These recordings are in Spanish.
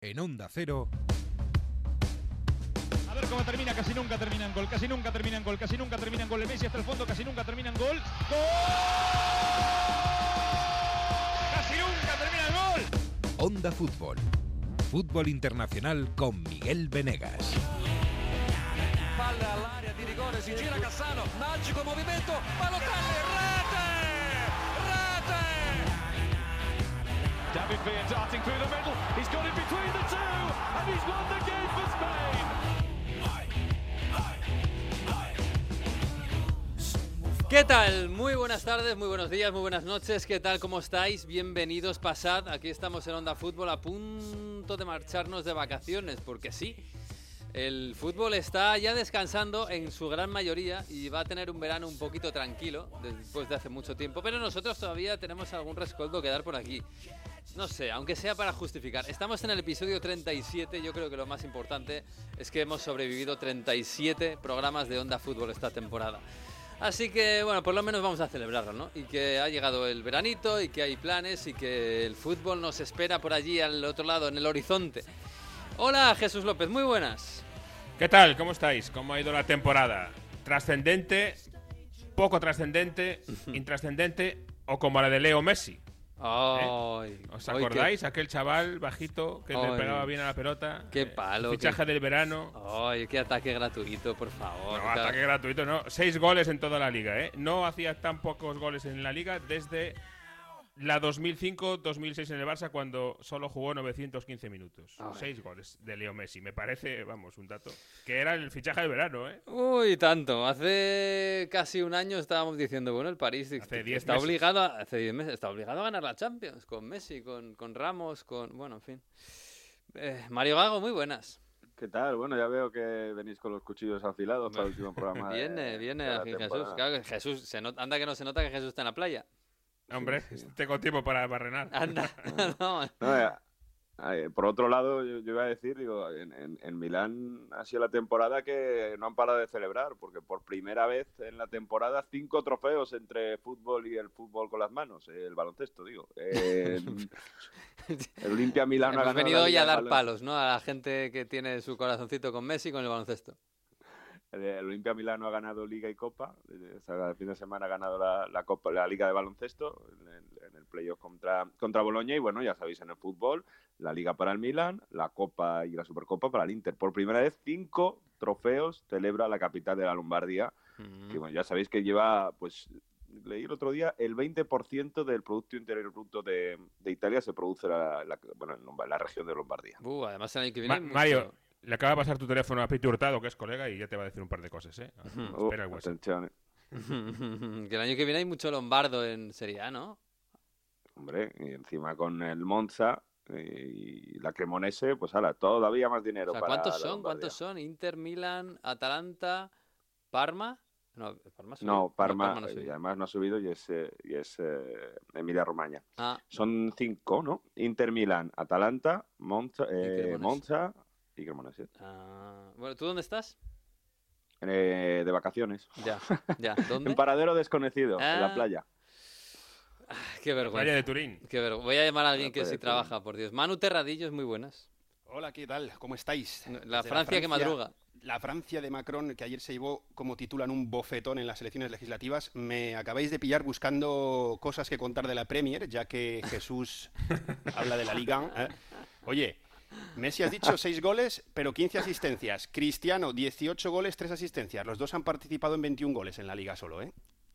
En Onda Cero. A ver cómo termina, casi nunca termina en gol, casi nunca termina en gol, casi nunca termina en gol. El Messi hasta el fondo, casi nunca termina en gol. ¡Gol! ¡Casi nunca termina gol! Onda Fútbol. Fútbol internacional con Miguel Venegas. Palla di rigore, si gira Cassano, magico movimento, Balotelli, Darting through the middle. He's got it between the two, and he's won the game for Spain. ¿Qué tal? Muy buenas tardes, muy buenos días, muy buenas noches. ¿Qué tal? ¿Cómo estáis? Bienvenidos, pasad. Aquí estamos en Onda Fútbol a punto de marcharnos de vacaciones, porque sí. El fútbol está ya descansando en su gran mayoría y va a tener un verano un poquito tranquilo después de hace mucho tiempo, pero nosotros todavía tenemos algún rescoldo que dar por aquí. No sé, aunque sea para justificar. Estamos en el episodio 37, yo creo que lo más importante es que hemos sobrevivido 37 programas de Onda Fútbol esta temporada. Así que, bueno, por lo menos vamos a celebrarlo, ¿no? Y que ha llegado el veranito y que hay planes y que el fútbol nos espera por allí al otro lado, en el horizonte. Hola, Jesús López, muy buenas. ¿Qué tal? ¿Cómo estáis? ¿Cómo ha ido la temporada? ¿Trascendente? ¿Poco trascendente? ¿Intrascendente? ¿O como la de Leo Messi? Ay, ¿Os ay, acordáis? Aquel chaval bajito que Ay. le pegaba bien a la pelota. Qué Eh, palo, Fichaje qué- del verano. Qué, ay, qué ataque gratuito, por favor. No, ataque gratuito, no. Seis goles en toda la liga, ¿eh? No hacía tan pocos goles en la liga desde la 2005-2006 en el Barça cuando solo jugó 915 minutos. Seis goles de Leo Messi. Me parece, vamos, un dato. Que era el fichaje del verano, ¿eh? Uy, tanto. Hace casi un año estábamos diciendo, bueno, el París Hace diez está meses. obligado, a, hace 10 meses, está obligado a ganar la Champions con Messi, con, con Ramos, con, bueno, en fin. Eh, Mario Gago, muy buenas. ¿Qué tal? Bueno, ya veo que venís con los cuchillos afilados para el último programa. de- Viene, viene de Jesús. Claro que Jesús, se not- anda que no se nota que Jesús está en la playa. Hombre, tengo tiempo para barrenar. Anda, no, No, eh, eh, por otro lado, yo, yo iba a decir, digo, en, en- en Milán ha sido la temporada que no han parado de celebrar, porque por primera vez en la temporada cinco trofeos entre fútbol y el fútbol con las manos, eh, el baloncesto, digo. Eh, el Olimpia Milán ha hemos ganado venido hoy a dar palos, ¿no? A la gente que tiene su corazoncito con Messi y con el baloncesto. El, el Olimpia Milano ha ganado Liga y Copa. eh, o sea, el fin de semana ha ganado la, la Copa, la Liga de Baloncesto en el, en el playoff contra, contra Boloña. Y bueno, ya sabéis, en el fútbol, la Liga para el Milan, la Copa y la Supercopa para el Inter. Por primera vez, cinco trofeos celebra la capital de la Lombardía. Mm. Que bueno, ya sabéis que lleva, pues, leí el otro día, el 20% del Producto Interior Bruto de, de Italia se produce la, la- bueno, en la región de Lombardía. Uh, además el año que Ma- viene... mucho- Mario, le acaba de pasar tu teléfono a Piti Hurtado, que es colega, y ya te va a decir un par de cosas, ¿eh? Ujú. Espera el WhatsApp. atención, eh. que el año que viene hay mucho lombardo en Serie A, ¿no? Hombre, y encima con el Monza eh, y la Cremonese, pues ala, todavía más dinero O sea, para ¿cuántos son? ¿Cuántos son? Inter, Milan, Atalanta, Parma. No, Parma ha subido. No, Parma, no ha eh, subido. y además no ha subido y es, eh, y es eh, Emilia Romagna. Ah, Son cinco, ¿no? Inter, Milán, Atalanta, Monza, eh. Monza ah, bueno, ¿tú dónde estás? Eh, de vacaciones. Ya, ya. ¿Dónde? En paradero desconocido, en Ah. la playa. Ah, qué Playa de vergüenza. Turín. Qué vergüenza. Voy a llamar a alguien La que sí trabaja, por Dios. Manu Terradillos, muy buenas. Hola, ¿qué tal? ¿Cómo estáis? La Francia que madruga. La Francia de Macron, que ayer se llevó, como titulan, un bofetón en las elecciones legislativas. Me acabáis de pillar buscando cosas que contar de la Premier, ya que Jesús habla de la Liga. ¿eh? Oye, Messi has dicho 6 goles, pero 15 asistencias. Cristiano, 18 goles, 3 asistencias. Los dos han participado en 21 goles en la Liga solo, ¿eh?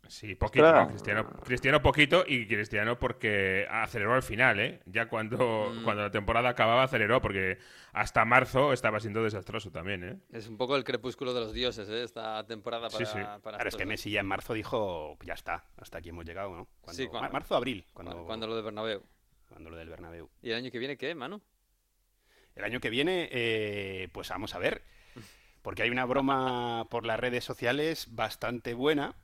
Sí, poquito. Cristiano, Cristiano poquito y Cristiano porque aceleró al final, ¿eh? Ya cuando, Mm. cuando la temporada acababa aceleró porque hasta marzo estaba siendo desastroso también, ¿eh? Es un poco el crepúsculo de los dioses, ¿eh? Esta temporada Sí, para, sí. para Claro, es que. Messi ya en marzo dijo, ya está, hasta aquí hemos llegado, ¿no? Cuando, Sí, cuando- marzo, abril, Cuando, cuando, cuando lo de Bernabéu. cuando lo del Bernabéu. ¿Y el año que viene qué, Manu? El año que viene, eh, pues vamos a ver, porque hay una broma por las redes sociales bastante buena.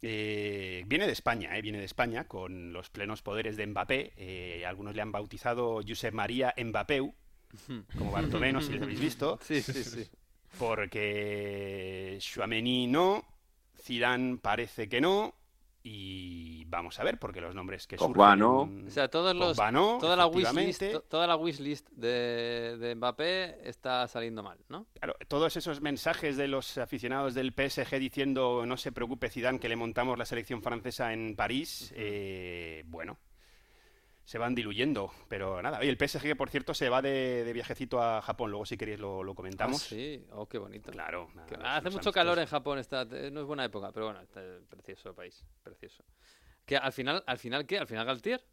Eh, viene de España, eh, viene de España, con los plenos poderes de Mbappé. Eh, algunos le han bautizado Josep María Mbappéu, como Bartomeu, no sé si les habéis visto, Sí, sí, sí. porque Chouameni no, Zidane parece que no, Y vamos a ver, porque los nombres que Pogba, surgen... ¿no? O sea, todos los, Pogba no, toda, la wishlist, toda la wishlist de, de Mbappé está saliendo mal, ¿no? Claro, todos esos mensajes de los aficionados del PSG diciendo no se preocupe Zidane que le montamos la selección francesa en París, eh, bueno, se van diluyendo, pero nada. Oye, el PSG, que, por cierto, se va de, de viajecito a Japón, luego si queréis lo, lo comentamos. Ah, sí, oh, qué bonito. Claro. nada, Que- hace mucho calor en. Japón, está, eh, no es buena época, pero bueno, está precioso el país, precioso. Que al final, al final qué? Al final Galtier.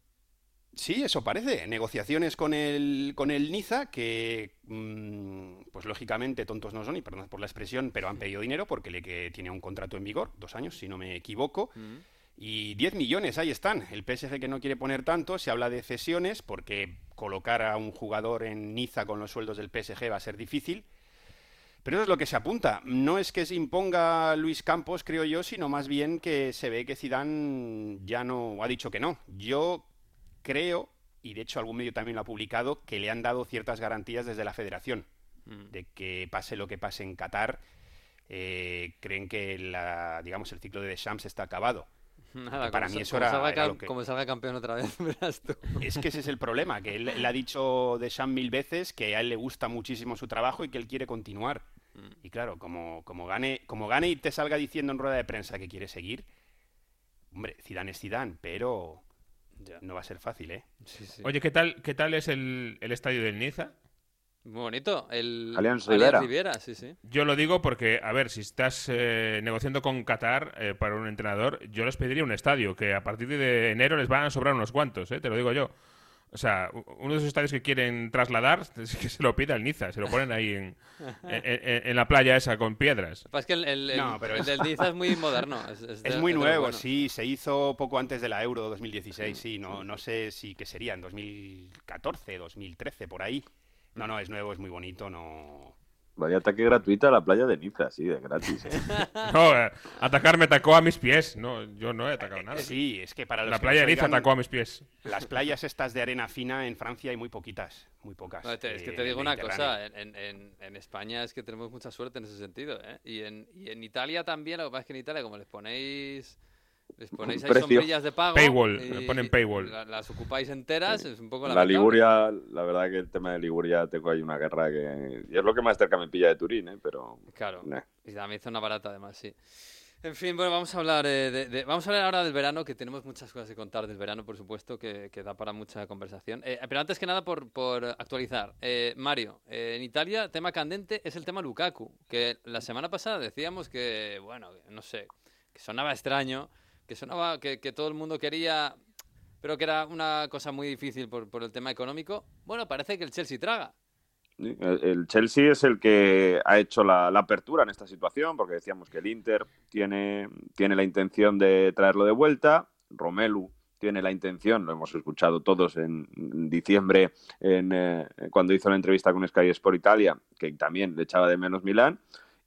Sí, eso parece. Negociaciones con el, con el Niza, que, mm, pues lógicamente tontos no son, y perdón por la expresión, pero han pedido dinero porque le que tiene un contrato en vigor, dos años, si no me equivoco. Mm. Y 10 millones, ahí están. El PSG que no quiere poner tanto, se habla de cesiones, porque colocar a un jugador en Niza con los sueldos del PSG va a ser difícil. Pero eso es lo que se apunta. No es que se imponga Luis Campos, creo yo, sino más bien que se ve que Zidane ya no ha dicho que no. Yo creo, y de hecho algún medio también lo ha publicado, que le han dado ciertas garantías desde la federación Mm. de que pase lo que pase en Qatar. eh, creen que la, digamos, el ciclo de Deschamps está acabado. Nada, para como mí eso como era- salga, era cam- lo que- como salga campeón otra vez, verás tú. Es que ese es el problema, que él, él ha dicho Deschamps mil veces que a él le gusta muchísimo su trabajo y que él quiere continuar. Mm. Y claro, como, como, gane, como gane y te salga diciendo en rueda de prensa que quiere seguir, hombre, Zidane es Zidane, pero Ya. no va a ser fácil, ¿eh? Sí, sí. Oye, ¿qué tal, qué tal es el, el estadio del Niza? Muy bonito. El Allianz Riviera. sí, sí. Yo lo digo porque, a ver, si estás eh, negociando con Qatar eh, para un entrenador, yo les pediría un estadio, que a partir de enero les van a sobrar unos cuantos, eh, te lo digo yo. O sea, uno de esos estadios que quieren trasladar, es que se lo pida el Niza, se lo ponen ahí en, en- en- en la playa esa con piedras. Que pasa es que el, el, el- No, pero el es- del Niza es muy moderno. Es, es de- Es muy nuevo, sí, se hizo poco antes de la Euro 2016, sí, no, no sé si qué sería, en 2014, 2013, por ahí. No, no, es nuevo, es muy bonito, no... Vaya ataque gratuito a la playa de Niza, sí, de gratis. ¿eh? No, eh, atacar me atacó a mis pies. No, yo no he atacado nada. Sí, es que para los La que playa de Niza atacó a mis pies. Las playas estas de arena fina en Francia hay muy poquitas, muy pocas. No, te- es que eh, te en el digo una cosa, en, en- en- en España es que tenemos mucha suerte en ese sentido, ¿eh? Y en, y en Italia también, lo que pasa es que en Italia como les ponéis les ponéis ahí Precio. sombrillas de pago Paywall, y ponen paywall. la- las ocupáis enteras, es un poco La lamentable. Liguria, la verdad que el tema de Liguria tengo ahí una guerra que... Y es lo que más cerca me pilla de Turín, ¿eh? Pero... Claro, nah. y también zona barata además, sí. En fin, bueno, vamos a hablar eh, de, de- vamos a hablar ahora del verano, que tenemos muchas cosas que contar del verano, por supuesto, que, que da para mucha conversación. Eh, pero antes que nada, por, por actualizar, eh, Mario, eh, en Italia, tema candente es el tema Lukaku, que la semana pasada decíamos que, bueno, no sé, que sonaba extraño, que sonaba que, que todo el mundo quería, pero que era una cosa muy difícil por, por el tema económico. Bueno, parece que el Chelsea traga. El Chelsea es el que ha hecho la, la apertura en esta situación, porque decíamos que el Inter tiene, tiene la intención de traerlo de vuelta, Romelu tiene la intención, lo hemos escuchado todos en, en diciembre en, eh, cuando hizo la entrevista con Sky Sport Italia, que también le echaba de menos Milán,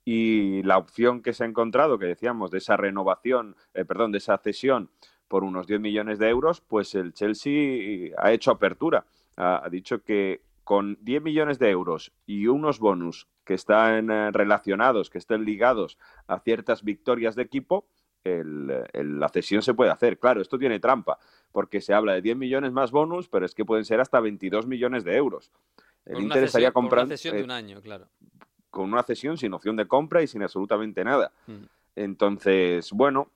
y la opción que se ha encontrado, que decíamos, de esa renovación, eh, perdón, de esa cesión por unos 10 millones de euros, pues el Chelsea ha hecho apertura. Ha, ha dicho que con 10 millones de euros y unos bonus que están eh, relacionados, que estén ligados a ciertas victorias de equipo, el- el- la cesión se puede hacer. Claro, esto tiene trampa, porque se habla de 10 millones más bonus, pero es que pueden ser hasta 22 millones de euros. El Inter estaría cesión- por una comprando cesión de eh, un año, claro. Con una cesión sin opción de compra y sin absolutamente nada. Mm. Entonces, bueno,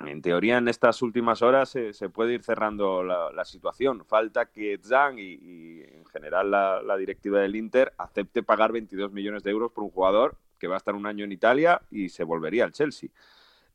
en teoría en estas últimas horas se, se puede ir cerrando la, la situación. Falta que Zhang y, y en general la, la directiva del Inter acepte pagar 22 millones de euros por un jugador que va a estar un año en Italia y se volvería al Chelsea.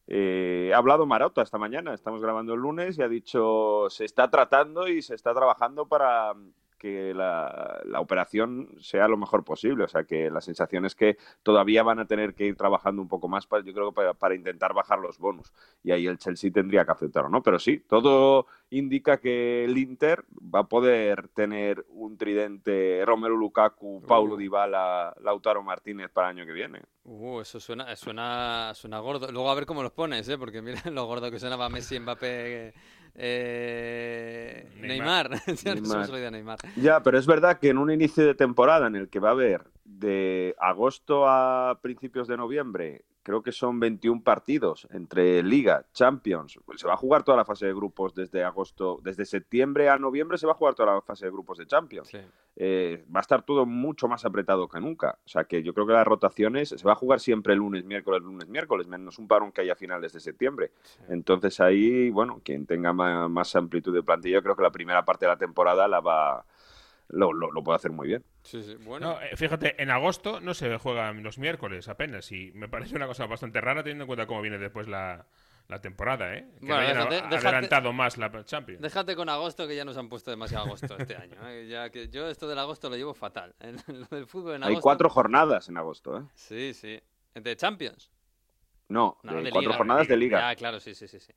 Eh, ha hablado Marotta esta mañana, estamos grabando el lunes y ha dicho se está tratando y se está trabajando para que la, la operación sea lo mejor posible. O sea que la sensación es que todavía van a tener que ir trabajando un poco más, para, yo creo, para, para intentar bajar los bonus. Y ahí el Chelsea tendría que aceptarlo, ¿no? Pero sí, todo indica que el Inter va a poder tener un tridente Romelu Lukaku, Paulo Uh. Dybala, Lautaro Martínez para el año que viene. Uh, eso suena, suena, suena gordo. Luego a ver cómo los pones, ¿eh? Porque mira lo gordo que sonaba Messi, Mbappé, eh, Neymar. Neymar. Ya Neymar. Ya, pero es verdad que en un inicio de temporada en el que va a haber de agosto a principios de noviembre, creo que son 21 partidos entre Liga, Champions. Se va a jugar toda la fase de grupos desde agosto, desde septiembre a noviembre se va a jugar toda la fase de grupos de Champions. Sí. Eh, va a estar todo mucho más apretado que nunca. O sea que yo creo que las rotaciones se va a jugar siempre lunes, miércoles, lunes, miércoles, menos un parón que haya a finales de septiembre. Entonces ahí, bueno, quien tenga más, amplitud de plantilla, yo creo que la primera parte de la temporada la va lo, lo, lo puede hacer muy bien. Sí, sí. Bueno, No, eh, fíjate, en agosto no se juegan los miércoles apenas y me parece una cosa bastante rara teniendo en cuenta cómo viene después la, la temporada, ¿eh? Que Bueno, no hayan déjate- a- déjate- adelantado más la Champions. déjate con agosto que ya nos han puesto demasiado agosto este año. ¿eh? Ya que yo esto del agosto lo llevo fatal. ¿eh? Lo del fútbol en Hay cuatro jornadas en agosto, ¿eh? Sí, sí. ¿De Champions? No, No, de de cuatro liga. jornadas de liga. Ah, claro, sí, sí, sí. Sí,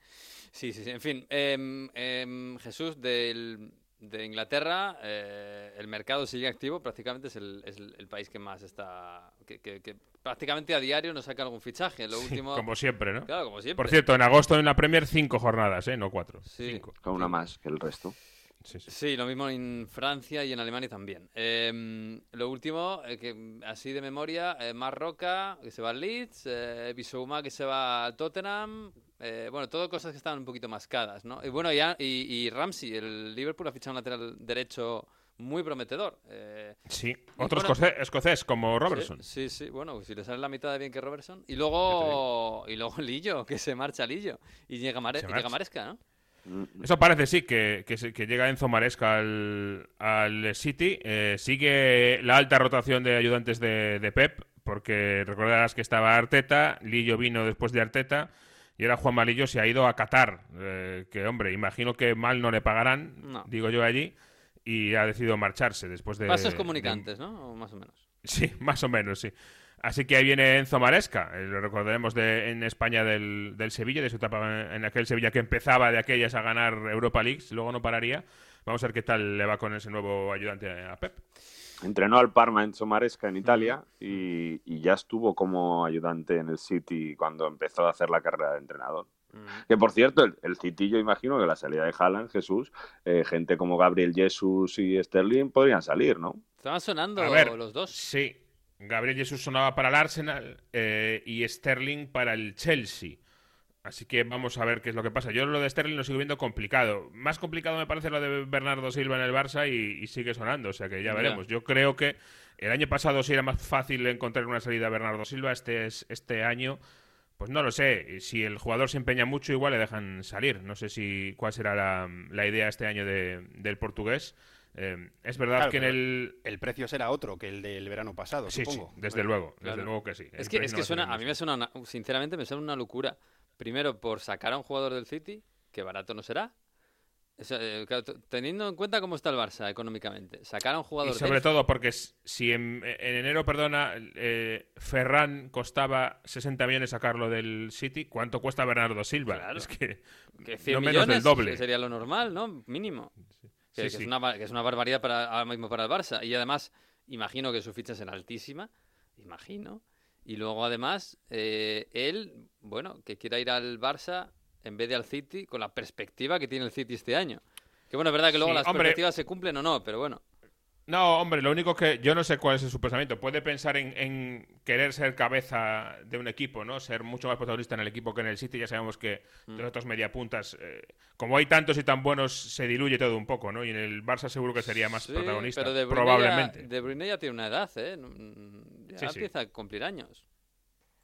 sí, sí. sí. En fin, em, em, Jesús, del, de Inglaterra, eh, el mercado sigue activo. Prácticamente es el, es el- país que más está. Que, que- que prácticamente a diario nos saca algún fichaje. Lo Sí, último. como siempre, ¿no? Claro, como siempre. Por cierto, en agosto en la Premier cinco jornadas, ¿eh? No cuatro. Sí. Cinco. Con una más que el resto. Sí, sí. Sí, lo mismo en Francia y en Alemania también. Em, lo último, eh, que así de memoria, eh, Marroca, que se va al Leeds, eh, Bissouma, que se va al Tottenham. eh, bueno, todo cosas que estaban un poquito mascadas, ¿no? Y bueno, ya, y, y Ramsey, el Liverpool ha fichado un lateral derecho muy prometedor. eh, Sí, otro bueno- escocés como Robertson. Sí, sí, bueno, si le sale la mitad de bien que Robertson. Y luego, y luego Lillo, que se marcha Lillo. Y llega, Mare- Se llega. Maresca, ¿no? Eso parece, sí, que, que, llega Enzo Maresca al, al City. Eh, sigue la alta rotación de ayudantes de, de Pep, porque recordarás que estaba Arteta, Lillo vino después de Arteta, y ahora Juan Malillo se ha ido a Qatar. eh, que, hombre, imagino que mal no le pagarán, No. digo yo allí, y ha decidido marcharse después de... Pasos de- comunicantes, ¿no? O más o menos. Sí, más o menos, sí. Así que ahí viene Enzo Maresca, eh, lo recordaremos de, en España del, del Sevilla, de su etapa en, en aquel Sevilla que empezaba de aquellas a ganar Europa Leagues, luego no pararía. Vamos a ver qué tal le va con ese nuevo ayudante a Pep. Entrenó al Parma en Somaresca en Italia y, y ya estuvo como ayudante en el City cuando empezó a hacer la carrera de entrenador. Que por cierto, el, el City yo imagino que la salida de Haaland, Jesús, eh, gente como Gabriel Jesus y Sterling podrían salir, ¿no? Estaban sonando A ver, los dos. Sí, Gabriel Jesús sonaba para el Arsenal eh, y Sterling para el Chelsea. Así que vamos a ver qué es lo que pasa. Yo lo de Sterling lo sigo viendo complicado. Más complicado me parece lo de Bernardo Silva en el Barça y, y sigue sonando. O sea que ya Ya. veremos. Yo creo que el año pasado sí era más fácil encontrar una salida a Bernardo Silva. Este, es, este año, pues no lo sé. Si el jugador se empeña mucho, igual le dejan salir. No sé si cuál será la, la idea este año de- del portugués. Eh, es verdad Claro, que en el... El precio será otro que el del verano pasado, Sí, sí, supongo. desde Bueno, luego, claro. desde luego que sí. Es El que, es que suena, a mí me suena una, sinceramente me suena una locura. Primero por sacar a un jugador del City, que barato no será. O sea, eh, teniendo en cuenta cómo está el Barça económicamente, sacar a un Y jugador sobre del- todo porque si en, en enero, perdona, eh, Ferran costaba 60 millones sacarlo del City, ¿cuánto cuesta Bernardo Silva? Claro. Es que que 100 no menos del doble. sería lo normal, ¿no? Mínimo. Que, Sí, que sí. Es una, que es una barbaridad para, ahora mismo para el Barça. Y además, imagino que su ficha será altísima. Imagino. Y luego, además, eh, él, bueno, que quiera ir al Barça en vez de al City, con la perspectiva que tiene el City este año. Que bueno, es verdad que luego Sí, las hombre. perspectivas se cumplen o no, pero bueno. No, hombre, lo único que yo no sé cuál es su pensamiento. Puede pensar en, en querer ser cabeza de un equipo, ¿no? Ser mucho más protagonista en el equipo que en el City. Ya sabemos que Mm. de los otros mediapuntas, eh, como hay tantos y tan buenos, se diluye todo un poco, ¿no? Y en el Barça seguro que sería más Sí, protagonista, pero de Bruyne probablemente. Ya, de Bruyne ya tiene una edad, ¿eh? Mm, Ya Sí, sí. empieza a cumplir años.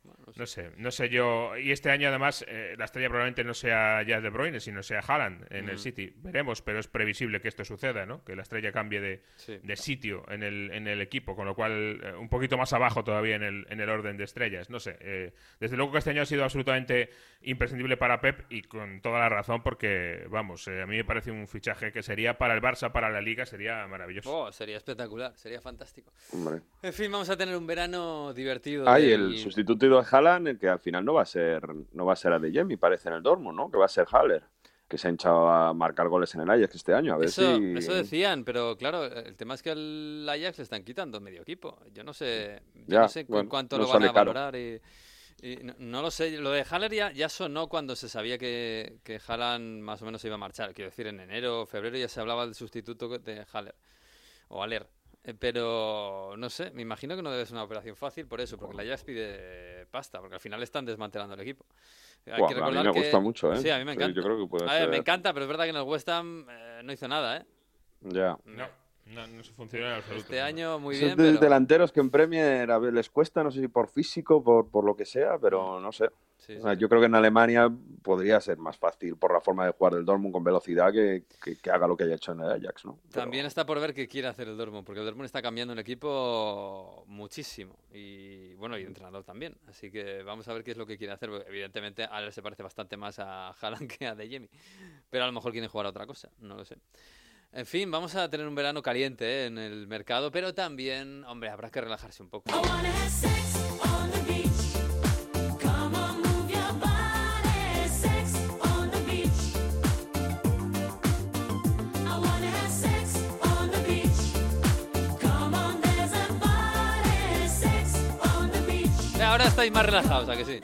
Bueno, no sé. No sé, no sé yo. Y este año, además, eh, la estrella probablemente no sea ya De Bruyne, sino sea Haaland en el Mm. City. Veremos, pero es previsible que esto suceda, ¿no? Que la estrella cambie de, Sí. de sitio en el, en el equipo, con lo cual eh, un poquito más abajo todavía en el, en el orden de estrellas. No sé. eh, desde luego que este año ha sido absolutamente imprescindible para Pep y con toda la razón, porque, vamos, eh, a mí me parece un fichaje que sería para el Barça, para la Liga, sería maravilloso. Oh, sería espectacular, sería fantástico. Hombre. En fin, vamos a tener un verano divertido. Hay del- el sustituto de Haaland, el que al final no va a ser no va a ser Adeyemi, parece en el Dortmund, ¿no? Que va a ser Haller, que se ha hinchado a marcar goles en el Ajax este año. A ver Eso, si... eso decían, pero claro, el tema es que al Ajax le están quitando medio equipo. Yo no sé, yo Ya, no sé bueno, cuánto no lo van a valorar y, y no, no lo sé. Lo de Haller ya, ya sonó cuando se sabía que, que Haaland más o menos se iba a marchar. Quiero decir, en enero o febrero ya se hablaba del sustituto de Haller. O Aller. Eh, pero no sé, me imagino que no debe ser una operación fácil por eso, porque la Ajax pide pasta, porque al final están desmantelando el equipo. Hay Buah, que a mí me que- gusta mucho, ¿eh? Sí, a mí me Sí, encanta. yo creo que puede A ver, me encanta, pero es verdad que en el West Ham eh, no hizo nada, ¿eh? Ya. No, no, no se funciona en absoluto. Este año muy Esos bien, de- pero... delanteros que en Premier a ver, les cuesta, no sé si por físico, por, por lo que sea, pero no sé. Sí, O sea, sí. yo creo que en Alemania podría ser más fácil por la forma de jugar del Dortmund con velocidad que, que- que haga lo que haya hecho en el Ajax, ¿no? Pero- También está por ver qué quiere hacer el Dortmund, porque el Dortmund está cambiando el equipo muchísimo. Y bueno, y el entrenador también. Así que vamos a ver qué es lo que quiere hacer. porque Evidentemente, a él se parece bastante más a Haaland que a De Jemi. Pero a lo mejor quiere jugar a otra cosa, no lo sé. En fin, vamos a tener un verano caliente ¿eh? en el mercado, pero también, hombre, habrá que relajarse un poco. Ahora estáis más relajados, ¿a que sí?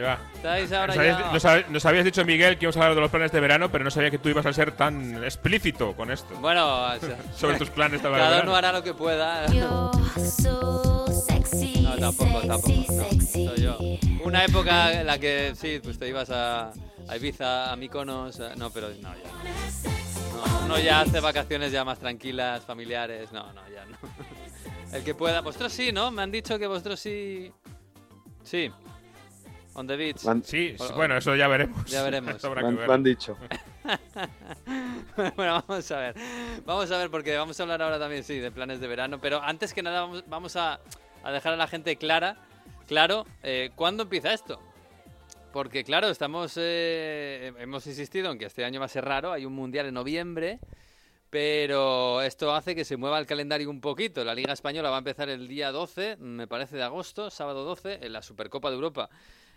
Ahí va. Estáis ahora Nos habías, ya... nos hab- nos habías dicho, Miguel, que íbamos a hablar de los planes de verano, pero no sabía que tú ibas a ser tan explícito con esto. Bueno, o sea, Sobre tus planes para el cada verano. uno hará lo que pueda. You're so sexy, No, tampoco, tampoco. no. Soy yo. Una época en la que sí, pues te ibas a, a Ibiza, a Mykonos. a- No, pero no, ya. No, uno ya hace vacaciones ya más tranquilas, familiares. No, no, ya no. El que pueda. Vosotros sí, ¿no? Me han dicho que vosotros sí. Sí. On the beach. Sí, O- bueno, eso ya veremos. Ya veremos. Me han- dicho. bueno, vamos a ver. Vamos a ver, porque vamos a hablar ahora también, sí, de planes de verano. Pero antes que nada, vamos, vamos a, a dejar a la gente clara, claro, eh, ¿cuándo empieza esto? Porque, claro, estamos. eh, hemos insistido en que este año va a ser raro. Hay un mundial en noviembre. Pero esto hace que se mueva el calendario un poquito. La Liga Española va a empezar el día 12, me parece, de agosto, sábado 12, en la Supercopa de Europa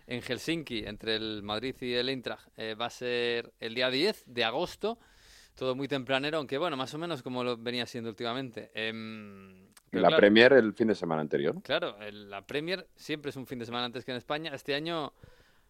en Helsinki, entre el Madrid y el Eintracht. eh, va a ser el día 10 de agosto. Todo muy tempranero, aunque bueno, más o menos como lo venía siendo últimamente. Em, la claro, Premier el fin de semana anterior. Claro, el- la Premier siempre es un fin de semana antes que en España. Este año,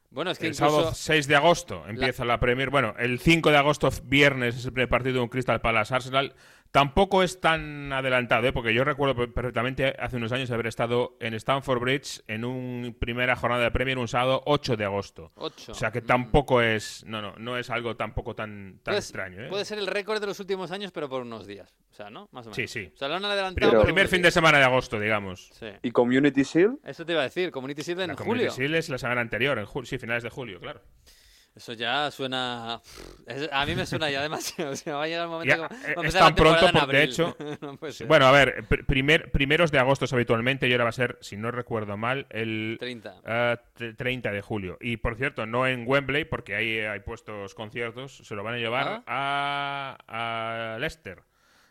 bueno, es que El incluso... sábado 6 de agosto empieza la Premier. Bueno, el 5 de agosto, viernes, es el primer partido de un Crystal Palace Arsenal. Tampoco es tan adelantado, ¿eh? porque yo recuerdo per- perfectamente hace unos años haber estado en Stamford Bridge en una primera jornada de Premier un sábado 8 de agosto. Ocho. O sea que Mm. tampoco es. No, no, no es algo tampoco tan, tan extraño. ¿eh? Puede ser el récord de los últimos años, pero por unos días. O sea, ¿no? Más o menos. Sí, sí. O sea, lo han adelantado. Primer, Pero- por primer unos fin de semana de agosto, digamos. Sí. ¿Y Community Shield? Eso te iba a decir, Community Shield en La julio. Community Shield es la semana anterior, en julio, sí, finales de julio, claro. Eso ya suena. es- a mí me suena ya demasiado. O sea, va a llegar el momento Ya, que a eh, es tan pronto porque, de hecho, No. Bueno, a ver, pr- primer, primeros de agosto habitualmente y ahora va a ser, si no recuerdo mal, el 30. ah, tre- 30 de julio. Y por cierto, no en Wembley, porque ahí hay puestos conciertos, se lo van a llevar a, a Leicester,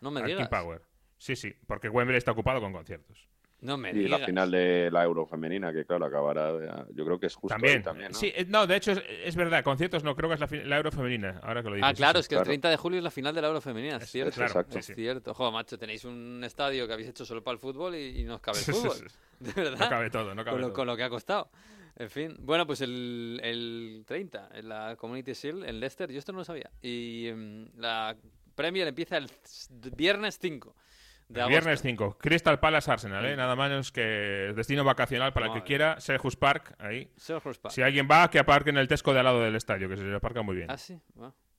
No me King digas. Power. Sí, sí, porque Wembley está ocupado con conciertos. No me Y digas. la final de la Euro femenina, que claro, acabará. yo creo que es justo ahí También. ¿no? Sí, eh, no, de hecho es, es verdad, conciertos no, creo que es la, la Euro femenina, ahora que lo dices. Ah, claro, sí, es que el claro. 30 de julio es la final de la Euro femenina, es cierto. es claro, exacto. Es cierto. Joder, macho, tenéis un estadio que habéis hecho solo para el fútbol y, y no os cabe el fútbol. sí. De verdad. No cabe todo, no cabe con, lo, todo. con lo que ha costado. En fin, bueno, pues el, el 30, en la Community Shield en Leicester, yo esto no lo sabía. Y em, la Premier empieza el viernes 5 de. Viernes 5, Crystal Palace Arsenal, ¿eh? nada menos que destino vacacional para el que quiera, Selhurst Park, ahí. Selhurst Park. Si alguien va, que aparque en el Tesco de al lado del estadio, que se le aparca muy bien. Ah, sí.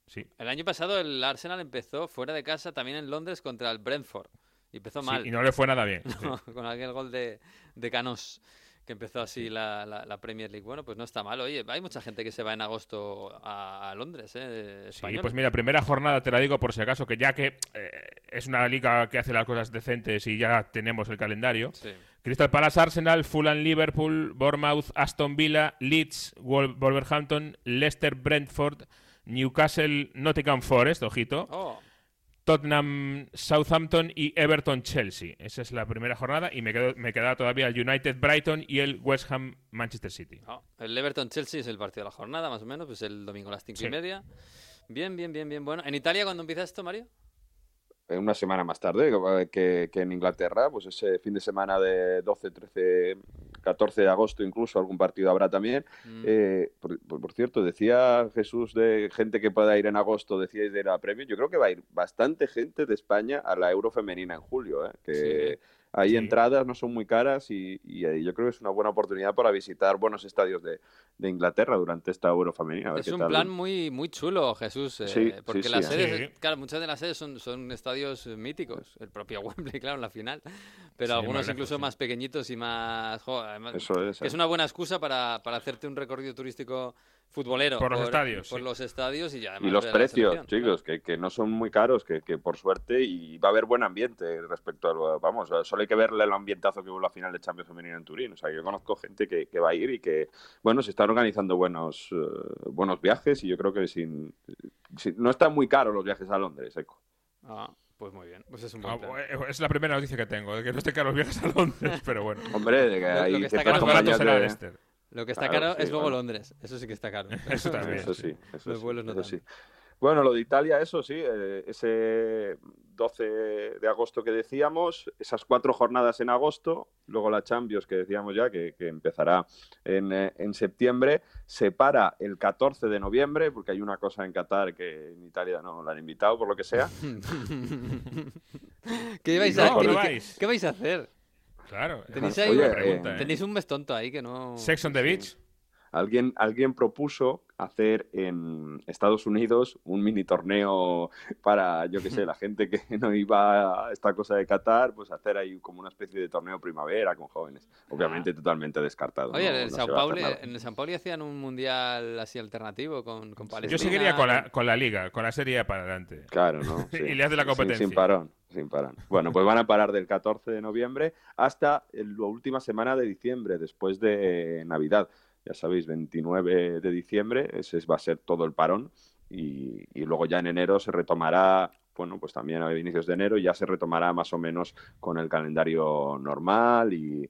Sí. El año pasado el Arsenal empezó fuera de casa también en Londres contra el Brentford. Y empezó Sí, mal. y no le fue nada bien. sí. con aquel gol de, de Canós que empezó así la, la- la Premier League. Bueno, pues no está mal. Oye, hay mucha gente que se va en agosto a, a Londres, ¿eh? Sí, pues mira, primera jornada te la digo por si acaso, que ya que eh, es una liga que hace las cosas decentes y ya tenemos el calendario. Sí. Crystal Palace Arsenal, Fulham Liverpool, Bournemouth Aston Villa, Leeds Wol- Wolverhampton, Leicester Brentford, Newcastle Nottingham Forest, ojito, Oh, Tottenham Southampton y Everton Chelsea. Esa es la primera jornada y me, quedo, me queda todavía el United Brighton y el West Ham Manchester City. oh. El Everton-Chelsea es el partido de la jornada, más o menos, pues el domingo a las cinco Sí. y media. Bien, bien, bien, bien. Bueno, ¿en Italia cuándo empieza esto, Mario? Eh, Una semana más tarde que, que- en Inglaterra, pues ese fin de semana de 12, 13, 14 de agosto incluso algún partido habrá también. Mm. Eh, por, por- cierto, decía Jesús de gente que pueda ir en agosto, decíais de la Premier. Yo creo que va a ir bastante gente de España a la Euro femenina en julio, ¿eh? que hay Sí. entradas, no son muy caras y, y, yo creo que es una buena oportunidad para visitar buenos estadios de, de Inglaterra durante esta Euro femenina. a ver Es qué un tal. plan muy, muy chulo, Jesús. eh, Sí, porque sí, las sí. sedes, Sí. claro, muchas de las sedes son, son estadios míticos. El propio Wembley, claro, en la final. Pero Sí, algunos lejos, incluso más pequeñitos y más. jo, además, Eso es. es ¿eh? una buena excusa para, para hacerte un recorrido turístico futbolero. Por los estadios, Por sí. los estadios y ya. Y los precios, chicos, que, que no son muy caros, que, que por suerte y va a haber buen ambiente respecto a lo, vamos, solo hay que verle el ambientato que hubo en la final de Champions Femenina en Turín. O sea, yo conozco gente que, que va a ir y que, bueno, se están organizando buenos, eh, buenos viajes y yo creo que sin, sin- no están muy caros los viajes a Londres, Eco. Ah, pues muy bien. Pues es un Ah, buen plan. eh, es la primera noticia que tengo, de que no esté caro los viajes a Londres, pero bueno. Hombre, de que Lo- lo hay que está ciertas caro Más barato compañías será de- Leicester. Lo que está claro, caro sí, es luego bueno. Londres. Eso sí que está caro. Eso también. Eso sí, eso Los sí, vuelos no eso tanto. sí. Bueno, lo de Italia, eso sí, eh, ese 12 de agosto que decíamos, esas cuatro jornadas en agosto, luego la Champions que decíamos ya, que, que empezará en, eh, en septiembre, se para el 14 de noviembre, porque hay una cosa en Qatar que en Italia no la han invitado, por lo que sea. ¿Qué vais, No, a, no qué- qué- vais. qué vais a hacer? Claro. Tenéis ahí una Oye, pregunta, ¿eh? Tenéis un mes tonto ahí que no. Sex on the Beach. Alguien, alguien propuso hacer en Estados Unidos un mini torneo para, yo qué sé, la gente que no iba a esta cosa de Qatar, pues hacer ahí como una especie de torneo primavera con jóvenes. Obviamente totalmente descartado. Oye, no- en, el no Sao Paulo, en el Sao Paulo hacían un mundial así alternativo con, con Palestina. Yo seguiría con la, con la liga, con la serie para adelante. Claro, ¿no? Sí. Y le hace la competencia. Sin, parón, sin parón. Bueno, pues van a parar del 14 de noviembre hasta el- la última semana de diciembre, después de Navidad. Ya sabéis, 29 de diciembre, ese va a ser todo el parón. Y, y luego ya en enero se retomará, bueno, pues también a inicios de enero ya se retomará más o menos con el calendario normal y,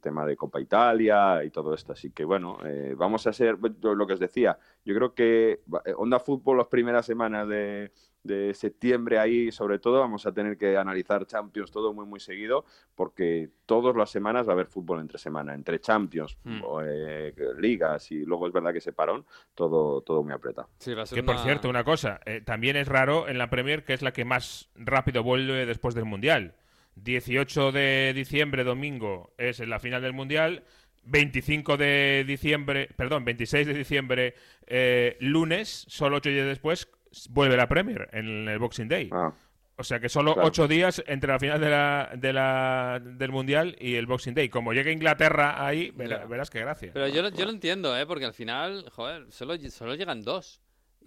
tema de Copa Italia y todo esto. Así que bueno, eh, vamos a ser, lo que os decía, yo creo que eh, Onda Fútbol las primeras semanas de, de septiembre ahí, sobre todo, vamos a tener que analizar Champions todo muy, muy seguido, porque todas las semanas va a haber fútbol entre semana, entre Champions, Hmm. o, eh, ligas y luego es verdad que se parón, todo, todo muy apretado. Sí, va a ser Que por cierto, una cosa, eh, también es raro en la Premier que es la que más rápido vuelve después del Mundial. 18 de diciembre, domingo, es en la final del Mundial. 25 de diciembre, perdón, 26 de diciembre, eh, lunes, solo 8 días después, vuelve la Premier en el Boxing Day. Ah, O sea que solo Claro. 8 días entre la final de la, de la, del Mundial y el Boxing Day. Como llegue Inglaterra ahí, verá- Ya. verás qué gracia. Pero yo, lo- yo lo entiendo, ¿eh? Porque al final, joder, solo, solo llegan dos.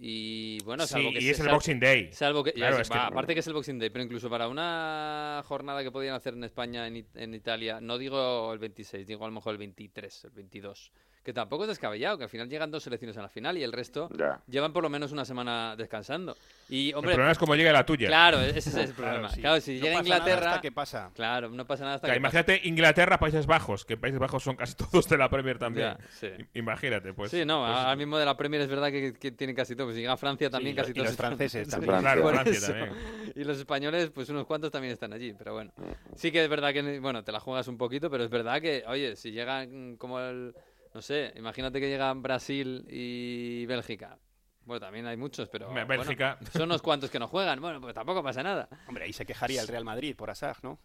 Y bueno, sí, salvo que y es el Boxing Day. Salvo que, Claro, es aparte que es el Boxing Day, pero incluso para una jornada que podían hacer en España, en, en Italia, no digo el 26, digo a lo mejor el 23, el 22, que tampoco es descabellado, que al final llegan dos selecciones a la final y el resto ya. llevan por lo menos una semana descansando. Y, el hombre, problema es cómo llega la tuya. claro, ese es el problema. sí. Claro, si No llega pasa nada Inglaterra, hasta que pasa. claro, no pasa nada hasta Claro, que pasa. imagínate Inglaterra, Países Bajos, que Países Bajos son casi todos de la Premier también. Ya, sí. Imagínate, pues. sí, no, pues, ahora mismo de la Premier es verdad que, que tienen casi todo. Pues si llega Francia también y casi los- y todos. los están- franceses Sí, también. Claro, Francia también. Y los españoles, pues unos cuantos también están allí, pero bueno. Sí que es verdad que, bueno, te la juegas un poquito, pero es verdad que, oye, si llegan como el, no sé, imagínate que llegan Brasil y Bélgica. Bueno, también hay muchos, pero bueno, Bélgica. son unos cuantos que no juegan. Bueno, pues tampoco pasa nada. Hombre, ahí se quejaría el Real Madrid por Asaj, ¿no?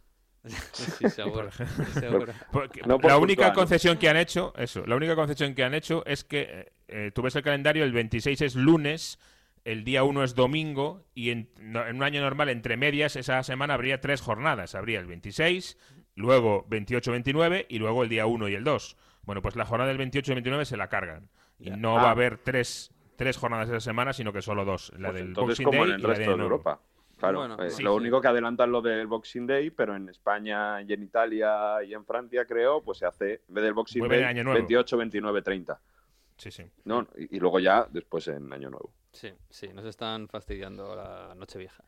Sí, seguro. seguro. Porque No por la única concesión que han hecho, eso, la única concesión que han hecho es que eh, eh, tú ves el calendario, el 26 es lunes, el día 1 es domingo y en, no- en un año normal, entre medias, esa semana habría tres jornadas. Habría el 26, luego 28-29 y luego el día 1 y el 2. Bueno, pues la jornada del 28 y 29 se la cargan. Y no va a Ah. haber tres, tres jornadas esa semana, sino que solo dos. La Pues del entonces Boxing como Day en el y la de resto Año de Nuevo. Europa. Claro, Bueno, eh, sí, lo sí. único que adelantan lo del Boxing Day, pero en España y en Italia y en Francia, creo, pues se hace, en vez del Boxing en Day, Año Nuevo. 28, 29, 30. Sí, sí. No, y, y luego ya después en Año Nuevo. Sí, sí, nos están fastidiando la noche vieja.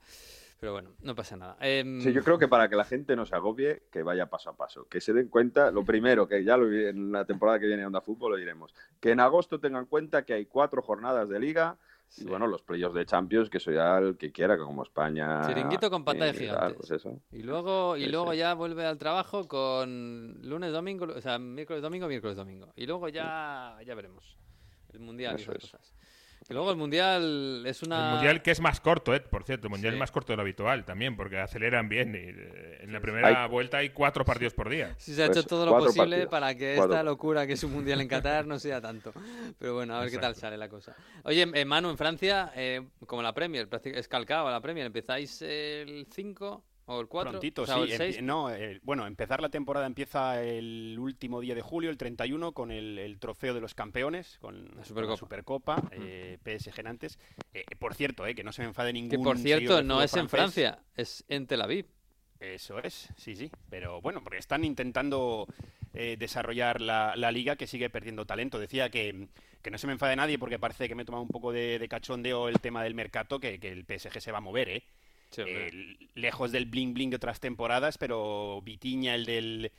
Pero bueno, no pasa nada. Em, Sí, yo creo que para que la gente no se agobie, que vaya paso a paso. Que se den cuenta, lo primero, que ya lo, en la temporada que viene de Onda Fútbol lo diremos, que en agosto tengan en cuenta que hay cuatro jornadas de liga, Y bueno, los playoffs de Champions, que eso ya el que quiera, como España. Chiringuito con pata de eh, tal, gigantes. pues eso. Y luego, y Sí, luego sí. ya vuelve al trabajo con lunes, domingo, o sea, miércoles, domingo, miércoles, domingo. Y luego ya, ya veremos. El mundial y Eso esas es. cosas. Que luego el mundial es una. El mundial que es más corto, eh, por cierto. El mundial Sí. es más corto de lo habitual también, porque aceleran bien. Y, eh, en la primera Hay- vuelta hay cuatro partidos por día. Sí, se ha Pues hecho todo lo posible partidos, para que cuatro. esta locura que es un mundial en Qatar no sea tanto. Pero bueno, a ver qué tal sale la cosa. Oye, eh, Manu, en Francia, eh, como la Premier, es calcado a la Premier, ¿empezáis el 5 o el 4? Prontito, o sea, sí. el 6. empie- no, eh, bueno, empezar la temporada empieza el último día de julio, el 31, con el, el trofeo de los campeones, con La con Supercopa. Eh, PSG Nantes. Eh, por cierto, eh, que no se me enfade ningún Que por cierto, no es en. Francia, es en Tel Aviv. Eso es, sí, sí. Pero bueno, porque están intentando eh, desarrollar la, la liga que sigue perdiendo talento. Decía que, que no se me enfade nadie porque parece que me he tomado un poco de, de cachondeo el tema del mercado, que, que el PSG se va a mover, ¿eh? Sí. Eh, lejos del bling bling de otras temporadas, pero Vitiña, el del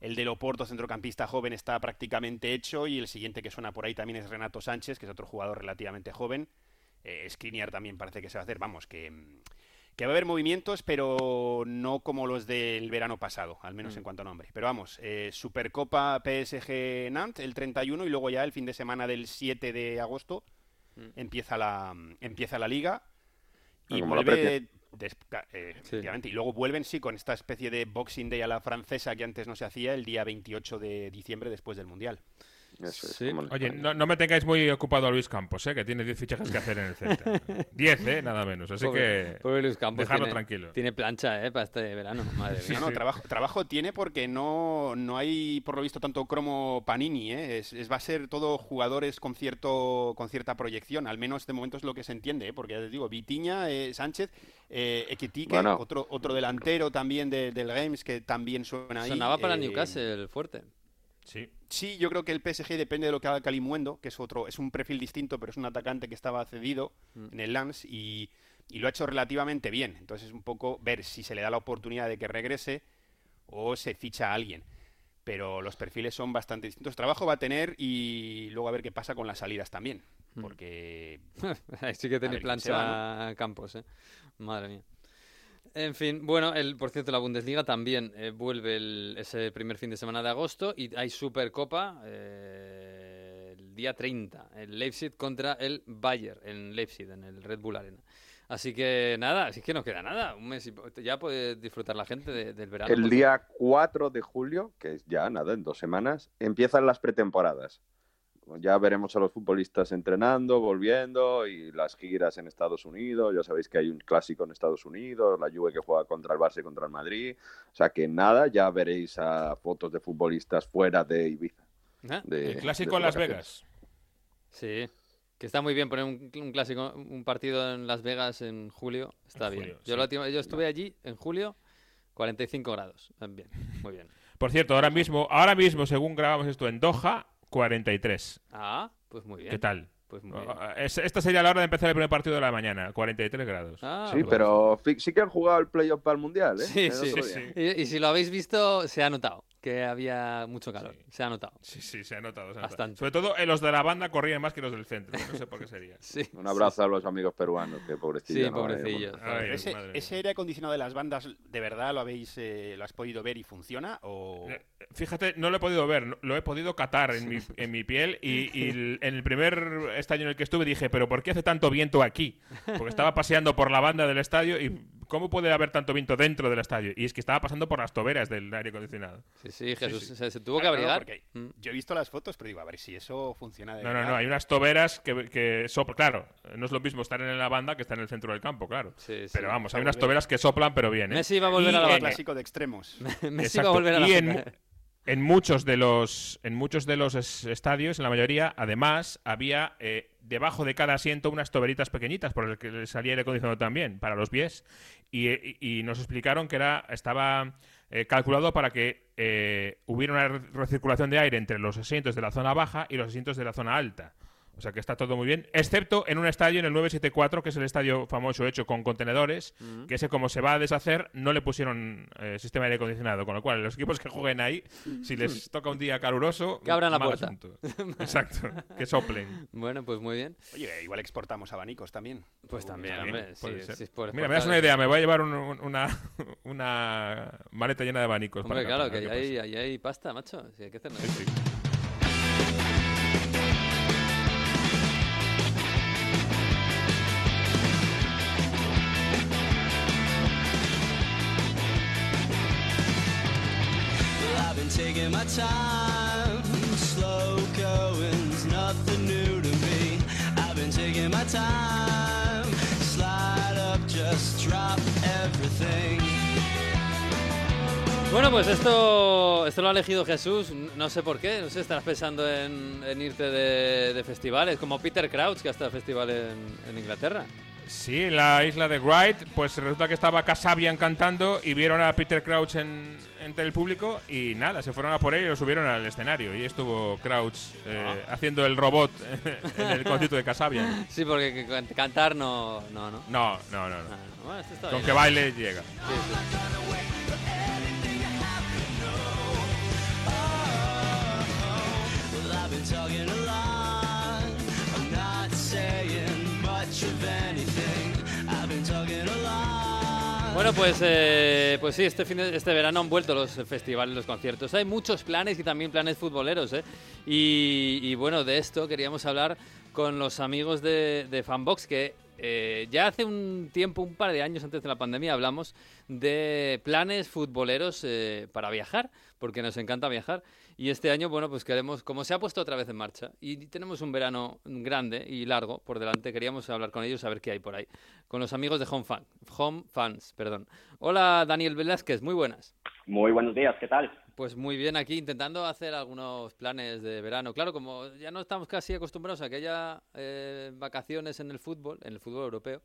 el del Oporto, centrocampista joven, está prácticamente hecho y el siguiente que suena por ahí también es Renato Sánchez, que es otro jugador relativamente joven. Eh, Skriniar también parece que se va a hacer, vamos, que, que va a haber movimientos, pero no como los del verano pasado, al menos Mm. en cuanto a nombre. Pero vamos, eh, Supercopa PSG Nantes el 31 y luego ya el fin de semana del 7 de agosto Mm. empieza la empieza la liga y Ah, como la vuelve eh, Sí. efectivamente, y luego vuelven sí con esta especie de Boxing Day a la francesa que antes no se hacía el día 28 de diciembre después del Mundial. Eso es, Sí. como en Oye, no, no me tengáis muy ocupado a Luis Campos, ¿eh? que tiene 10 fichajes que hacer en el centro. 10, ¿eh? nada menos. Así Pobre- que pobre Luis Campos dejarlo tiene, tranquilo. Tiene plancha, ¿eh? Para este verano, madre mía. No, no, trabajo, trabajo tiene porque no, no hay, por lo visto, tanto cromo Panini. ¿eh? Es, es- va a ser todo jugadores con cierto con cierta proyección. Al menos de momento es lo que se entiende. ¿eh? Porque ya les digo, Vitiña, eh, Sánchez, eh, Equitique, Bueno. otro, otro delantero también de- del Games que también suena ahí. Sonaba para eh, Newcastle fuerte. Sí. Sí, yo creo que el PSG depende de lo que haga Calimuendo, que es otro, es un perfil distinto, pero es un atacante que estaba cedido Mm. en el Lens y, y lo ha hecho relativamente bien. Entonces es un poco ver si se le da la oportunidad de que regrese o se ficha a alguien. Pero los perfiles son bastante distintos. Trabajo va a tener y luego a ver qué pasa con las salidas también. Mm. Porque sí que se plancha Campos, ¿eh? Madre mía. En fin, bueno, el, por cierto, la Bundesliga también eh, vuelve el- ese primer fin de semana de agosto y hay Supercopa eh, el día 30, el Leipzig contra el Bayern en Leipzig, en el Red Bull Arena. Así que nada, así que no queda nada, un mes y ya puede disfrutar la gente de- del verano. El día 4 de julio, que es ya nada, en dos semanas, empiezan las pretemporadas. Ya veremos a los futbolistas entrenando, volviendo y las giras en Estados Unidos. Ya sabéis que hay un clásico en Estados Unidos, la Juve que juega contra el Barça y contra el Madrid. O sea que nada, ya veréis a fotos de futbolistas fuera de Ibiza. ¿Eh? de- El clásico de en Las. Vegas. Sí, que está muy bien poner un, un clásico, un partido en Las Vegas en julio, está En bien. julio, yo, sí. la última- yo estuve allí en julio, 45 grados, bien, muy bien. Por cierto, ahora mismo, ahora mismo, según grabamos esto en Doha, 43. Ah, pues muy bien. ¿Qué tal? Pues muy bien. Ah, es- Esta sería la hora de empezar el primer partido de la mañana, 43 grados. Ah, Sí, pues- pero fi- sí que han jugado el playoff para el Mundial, ¿eh? Sí, El sí, otro sí, día. sí. Y, y si lo habéis visto, se ha notado que había mucho calor, Sí. se ha notado. Sí, sí, se ha notado. se ha notado. Bastante. Sobre todo eh, los de la banda corrían más que los del centro. No sé por qué sería. Sí, Un abrazo a los amigos peruanos, que pobrecillos. sí ¿no? Pobrecillos. Ay, ese, ese aire acondicionado de las bandas, ¿de verdad lo habéis eh, lo has podido ver y funciona? O... Eh, Fíjate, no lo he podido ver, lo he podido catar en mi, en mi piel y, y el- en el primer estadio en el que estuve dije, pero ¿por qué hace tanto viento aquí? Porque estaba paseando por la banda del estadio y ¿cómo puede haber tanto viento dentro del estadio? Y es que estaba pasando por las toberas del aire acondicionado. Sí, sí, Jesús, sí. Se, se tuvo que abrigar. porque Mm. Yo he visto las fotos, pero digo, a ver si eso funciona de No, no, verdad. no, hay unas toberas que, que soplan, claro, no es lo mismo estar en la banda que estar en el centro del campo, claro. Sí, sí. Pero vamos, hay unas toberas que soplan, pero bien, ¿eh? Messi va a volver Y, a la banda. clásico de extremos. Messi va a volver a la Y en, banda. en muchos de los en muchos de los es- estadios, en la mayoría, además, había eh, debajo de cada asiento unas toberitas pequeñitas por el que le salía aire acondicionado también, para los pies. Y, y- nos explicaron que era estaba eh, calculado para que eh, hubiera una re- recirculación de aire entre los asientos de la zona baja y los asientos de la zona alta. O sea que está todo muy bien, excepto en un estadio, en el 974, que es el estadio famoso hecho con contenedores, Mm. que ese como se va a deshacer, no le pusieron eh, sistema de aire acondicionado, con lo cual los equipos que jueguen ahí, si les toca un día caluroso, Que abran la puerta. asunto. Exacto, que soplen. Bueno, pues muy bien. Oye, igual exportamos abanicos también. Pues también, También, hombre. sí, sí, por Mira, me das una idea, me voy a llevar un- un- una, una maleta llena de abanicos. Hombre, para claro, acá, que ahí hay, hay pasta, macho. Sí, hay que hacer pasa. nada. Sí, sí. Bueno, pues esto, esto lo ha elegido Jesús, no sé por qué, no sé, estarás pensando en, irte de, festivales, como Peter Crouch, que ha estado en festival en Inglaterra. Sí, en la isla de Wright, pues resulta que estaba Casabian cantando y vieron a Peter Crouch en, entre el público y nada, se fueron a por él y lo subieron al escenario. Y estuvo Crouch eh, haciendo el robot en el concierto de Casabian. Sí, porque que can- cantar no, no, no. No, no, no. no. Ah, bueno, esto Con bien. que baile llega. Sí, sí. Talking a lot, I'm not saying much of anything. Bueno, pues, eh, pues sí, este, fin este verano han vuelto los festivales, los conciertos. Hay muchos planes y también planes futboleros. ¿eh? Y, y bueno, de esto queríamos hablar con los amigos de, de Fanbox, que eh, ya hace un tiempo, un par de años antes de la pandemia, hablamos de planes futboleros eh, para viajar, porque nos encanta viajar. Y este año, bueno, pues queremos, como se ha puesto otra vez en marcha, y tenemos un verano grande y largo por delante, queríamos hablar con ellos, a ver qué hay por ahí. Con los amigos de Home, Fan, Home Fans. Perdón. Hola, Daniel Velázquez, muy buenas. Muy buenos días, ¿qué tal? Pues muy bien aquí, intentando hacer algunos planes de verano. Claro, como ya no estamos casi acostumbrados a que haya eh, vacaciones en el fútbol, en el fútbol europeo,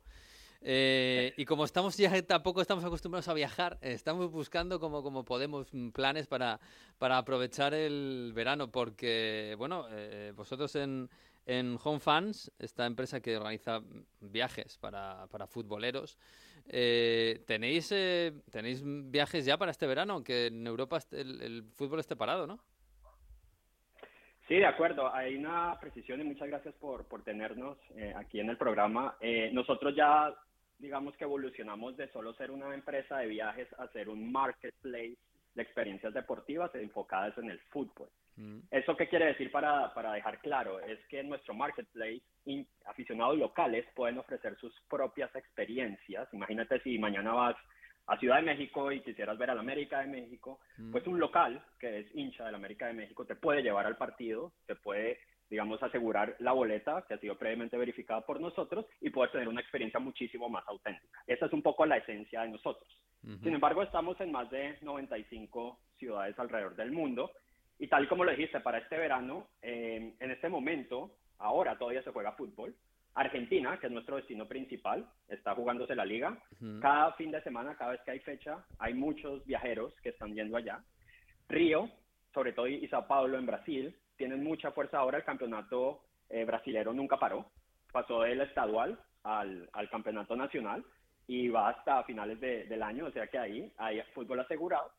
eh, y como estamos ya tampoco estamos acostumbrados a viajar, estamos buscando como, como podemos mm, planes para, para aprovechar el verano, porque, bueno, eh, vosotros en, en Home Fans, esta empresa que organiza viajes para, para futboleros, eh, ¿tenéis, eh, ¿tenéis viajes ya para este verano? Que en Europa el, fútbol esté parado, ¿no? Sí, de acuerdo. Hay una precisión y muchas gracias por, por tenernos aquí en el programa. Nosotros ya, digamos que evolucionamos de solo ser una empresa de viajes a ser un marketplace de experiencias deportivas enfocadas en el fútbol. Mm. ¿Eso qué quiere decir para, para dejar claro? Es que en nuestro marketplace in- aficionados locales pueden ofrecer sus propias experiencias. Imagínate si mañana vas a Ciudad de México y quisieras ver al América de México, Mm. pues un local que es hincha del América de México te puede llevar al partido, te puede, digamos, asegurar la boleta que ha sido previamente verificada por nosotros y puedes tener una experiencia muchísimo más auténtica. Esa es un poco la esencia de nosotros. Ujú. Sin embargo, estamos en más de 95 ciudades alrededor del mundo y tal como lo dijiste, para este verano, eh, en este momento, ahora todavía se juega fútbol. Argentina, que es nuestro destino principal, está jugándose la liga. Ujú. Cada fin de semana, cada vez que hay fecha, hay muchos viajeros que están yendo allá. Río, sobre todo, y Sao Paulo en Brasil, tienen mucha fuerza ahora. El campeonato eh, brasilero nunca paró. Pasó del estadual al, al campeonato nacional y va hasta finales de- del año, o sea que ahí hay fútbol asegurado.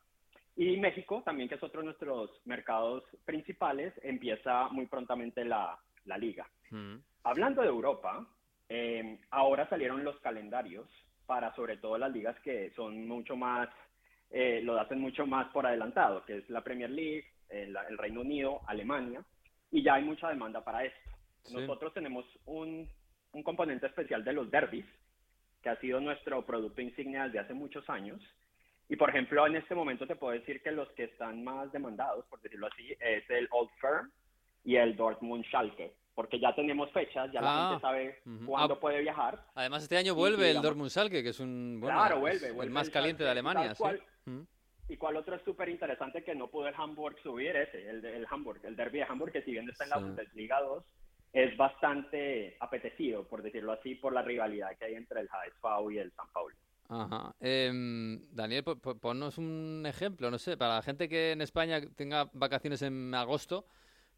Y México, también que es otro de nuestros mercados principales, empieza muy prontamente la, la liga. Mm. Hablando de Europa, eh, ahora salieron los calendarios para sobre todo las ligas que son mucho más, eh, lo hacen mucho más por adelantado, que es la Premier League, el, el Reino Unido, Alemania, y ya hay mucha demanda para esto. Sí. Nosotros tenemos un, un componente especial de los derbis, que ha sido nuestro producto insignia desde hace muchos años. Y por ejemplo, en este momento te puedo decir que los que están más demandados, por decirlo así, es el Old Firm y el Dortmund Schalke, porque ya tenemos fechas, ya la Ah, gente sabe ujú. cuándo Ah, puede viajar. Además, este año vuelve y el digamos- Dortmund Schalke, que es un bueno, Claro, es vuelve, el vuelve más el caliente de Schalke, Alemania, tal sí. cual. Mm. Y cuál otro es súper interesante que no pudo el Hamburg subir ese, el, el Hamburg, el derby de Hamburg, que si bien está en la Sí. Bundesliga 2, es bastante apetecido, por decirlo así, por la rivalidad que hay entre el HSV y el San Paulo. Ajá. Em, Daniel, po- po- ponnos un ejemplo, no sé, para la gente que en España tenga vacaciones en agosto,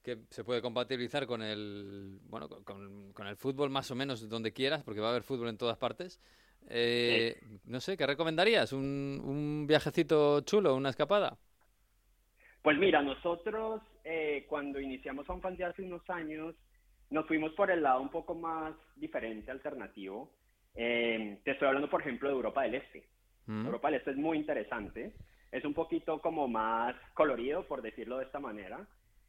que se puede compatibilizar con el bueno con, con el fútbol más o menos donde quieras, porque va a haber fútbol en todas partes. Eh, No sé, ¿qué recomendarías? ¿Un, un viajecito chulo, una escapada? Pues mira, nosotros eh, cuando iniciamos FanFans hace unos años, nos fuimos por el lado un poco más diferente, alternativo. Eh, te estoy hablando, por ejemplo, de Europa del Este. Mm. Europa del Este es muy interesante. Es un poquito como más colorido, por decirlo de esta manera.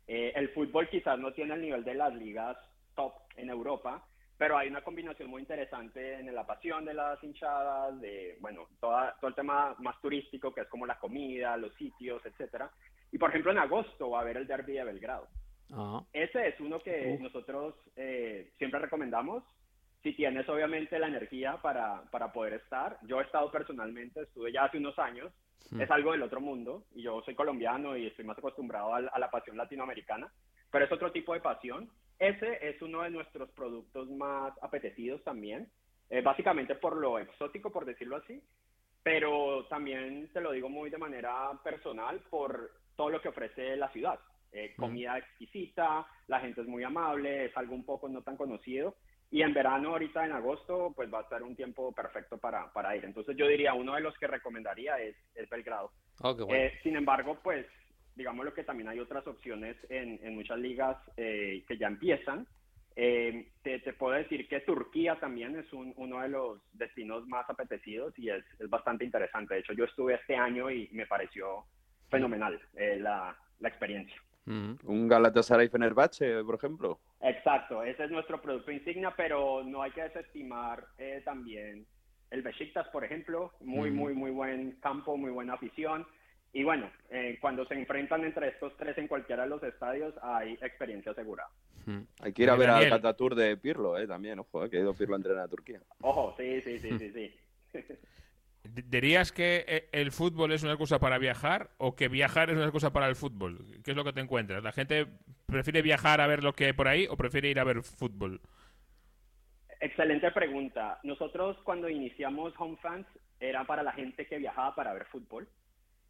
Eh, el fútbol quizás no tiene el nivel de las ligas top en Europa, pero hay una combinación muy interesante en la pasión de las hinchadas, de, bueno, toda, todo el tema más turístico, que es como la comida, los sitios, etcétera. Y por ejemplo, en agosto va a haber el Derby de Belgrado. Ah. Ese es uno que Uf. nosotros eh, siempre recomendamos. Si tienes obviamente la energía para, para poder estar. Yo he estado personalmente, estuve ya hace unos años. Mm. Es algo del otro mundo y yo soy colombiano y estoy más acostumbrado al- a, la pasión latinoamericana, pero es otro tipo de pasión. Ese es uno de nuestros productos más apetecidos también, eh, básicamente por lo exótico, por decirlo así, pero también te lo digo muy de manera personal por todo lo que ofrece la ciudad. Eh, comida exquisita, la gente es muy amable, es algo un poco no tan conocido. Y en verano, ahorita en agosto, pues va a estar un tiempo perfecto para, para ir. Entonces yo diría, uno de los que recomendaría es, es Belgrado. Oh, bueno. Eh, sin embargo, pues digamos lo que también hay otras opciones en, en muchas ligas eh, que ya empiezan. Eh, te, te puedo decir que Turquía también es un- uno de los destinos más apetecidos y es, es bastante interesante. De hecho, yo estuve este año y me pareció fenomenal eh, la, la experiencia. Mm. Un Galatasaray Fenerbahce, por ejemplo. Exacto, ese es nuestro producto insignia, pero no hay que desestimar eh, también el Besiktas, por ejemplo, muy, Mm. muy, muy buen campo, muy buena afición. Y bueno, eh, cuando se enfrentan entre estos tres en cualquiera de los estadios, hay experiencia asegurada. Mm. Hay que ir a ver al Daniel. Catatour de Pirlo, eh, también, ojo, eh, que ha ido Pirlo a entrenar a Turquía. Ojo, sí, sí, sí, sí, sí. D- ¿Dirías que eh, el fútbol es una excusa para viajar o que viajar es una excusa para el fútbol? ¿Qué es lo que te encuentras? ¿La gente prefiere viajar a ver lo que hay por ahí o prefiere ir a ver fútbol? Excelente pregunta. Nosotros cuando iniciamos Home Fans era para la gente que viajaba para ver fútbol,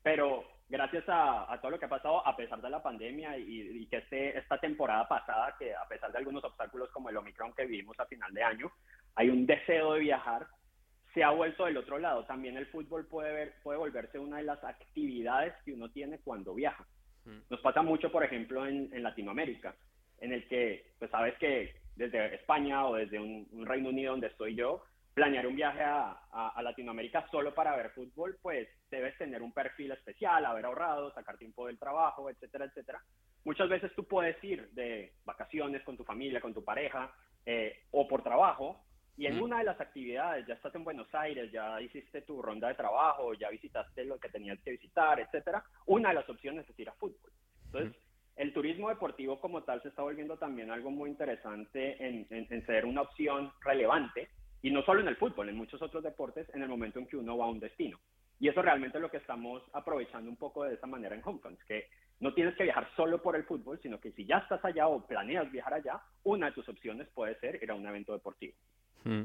pero gracias a, a todo lo que ha pasado, a pesar de la pandemia y, y que este, esta temporada pasada, que a pesar de algunos obstáculos como el Omicron que vivimos a final de año, hay un deseo de viajar, se ha vuelto del otro lado. También el fútbol puede, ver, puede volverse una de las actividades que uno tiene cuando viaja. Nos pasa mucho, por ejemplo, en, en Latinoamérica, en el que, pues sabes que desde España o desde un, un Reino Unido donde estoy yo, planear un viaje a, a- a Latinoamérica solo para ver fútbol, pues debes tener un perfil especial, haber ahorrado, sacar tiempo del trabajo, etcétera, etcétera. Muchas veces tú puedes ir de vacaciones con tu familia, con tu pareja, eh, o por trabajo, y en una de las actividades ya estás en Buenos Aires, ya hiciste tu ronda de trabajo, ya visitaste lo que tenías que visitar, etcétera. Una de las opciones es ir a fútbol. Entonces, el turismo deportivo como tal se está volviendo también algo muy interesante en, en- en ser una opción relevante, y no solo en el fútbol, en muchos otros deportes, en el momento en que uno va a un destino. Y eso realmente es lo que estamos aprovechando un poco de esa manera en Homefans, que no tienes que viajar solo por el fútbol, sino que si ya estás allá o planeas viajar allá, una de tus opciones puede ser ir a un evento deportivo. Mm.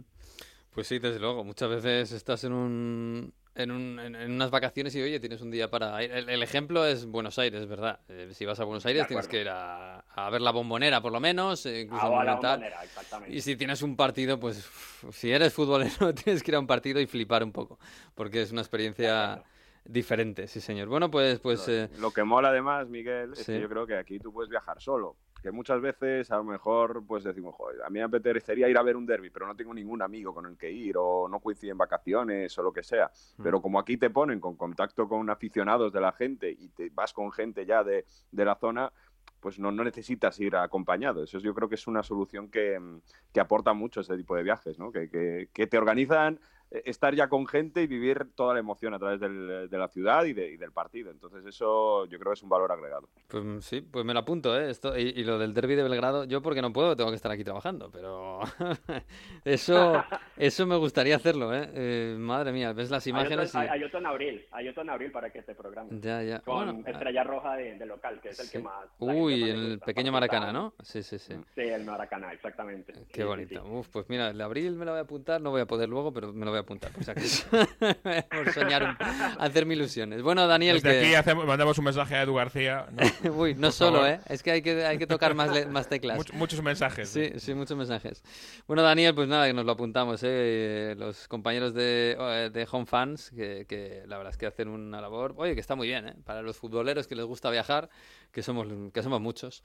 Pues sí, desde luego. Muchas veces estás en un, en, un- en- en unas vacaciones y oye, tienes un día para ir. El, el ejemplo es Buenos Aires, ¿verdad? Eh, si vas a Buenos Aires tienes que ir a, a ver la bombonera, por lo menos, eh, incluso Ah, a la bombonera, exactamente. Y si tienes un partido, pues si eres futbolero tienes que ir a un partido y flipar un poco, porque es una experiencia diferente, sí señor. Bueno, pues, pues eh, Lo que mola además, Miguel, es Sí. que yo creo que aquí tú puedes viajar solo. Que muchas veces a lo mejor pues decimos, joder, a mí me apetecería ir a ver un derby, pero no tengo ningún amigo con el que ir o no coinciden vacaciones o lo que sea. Mm. Pero como aquí te ponen con contacto con aficionados de la gente y te vas con gente ya de, de la zona, pues no, no necesitas ir acompañado. Eso es- yo creo que es una solución que, mm, que aporta mucho ese tipo de viajes, ¿no? Que, que- que te organizan estar ya con gente y vivir toda la emoción a través del- de la ciudad y, de- y del partido. Entonces eso yo creo que es un valor agregado. Pues mm, sí, pues me lo apunto, ¿eh? Esto, y, y lo del derby de Belgrado, yo porque no puedo, tengo que estar aquí trabajando, pero eso, eso me gustaría hacerlo, ¿eh? Eh, Madre mía, ves las Hay otro, imágenes y... hay, otro en abril, hay otro en abril para que te programes. Ya, ya. Con Bueno, ah, Estrella Roja de, de local, que es el sí. que más... Uy, más el gusta, pequeño Maracaná. ¿no? Sí, sí, sí. Sí, el Maracaná, exactamente. Qué sí, bonito. sí. Uf, pues mira, el de abril me lo voy a apuntar, no voy a poder luego, pero me lo voy a voy a apuntar, por si acaso. por soñar, un- hacerme ilusiones. Bueno, Daniel, Desde que... aquí hacemos- mandamos un mensaje a Edu García. ¿no? Uy, no Por solo, favor. ¿eh? Es que hay que, hay que tocar más, le- más teclas. Much- muchos mensajes. Sí, sí, muchos mensajes. Bueno, Daniel, pues nada, que nos lo apuntamos, ¿eh? Los compañeros de, eh, de Home Fans, que, que la verdad es que hacen una labor, oye, que está muy bien, ¿eh? Para los futboleros que les gusta viajar, que somos, que somos muchos,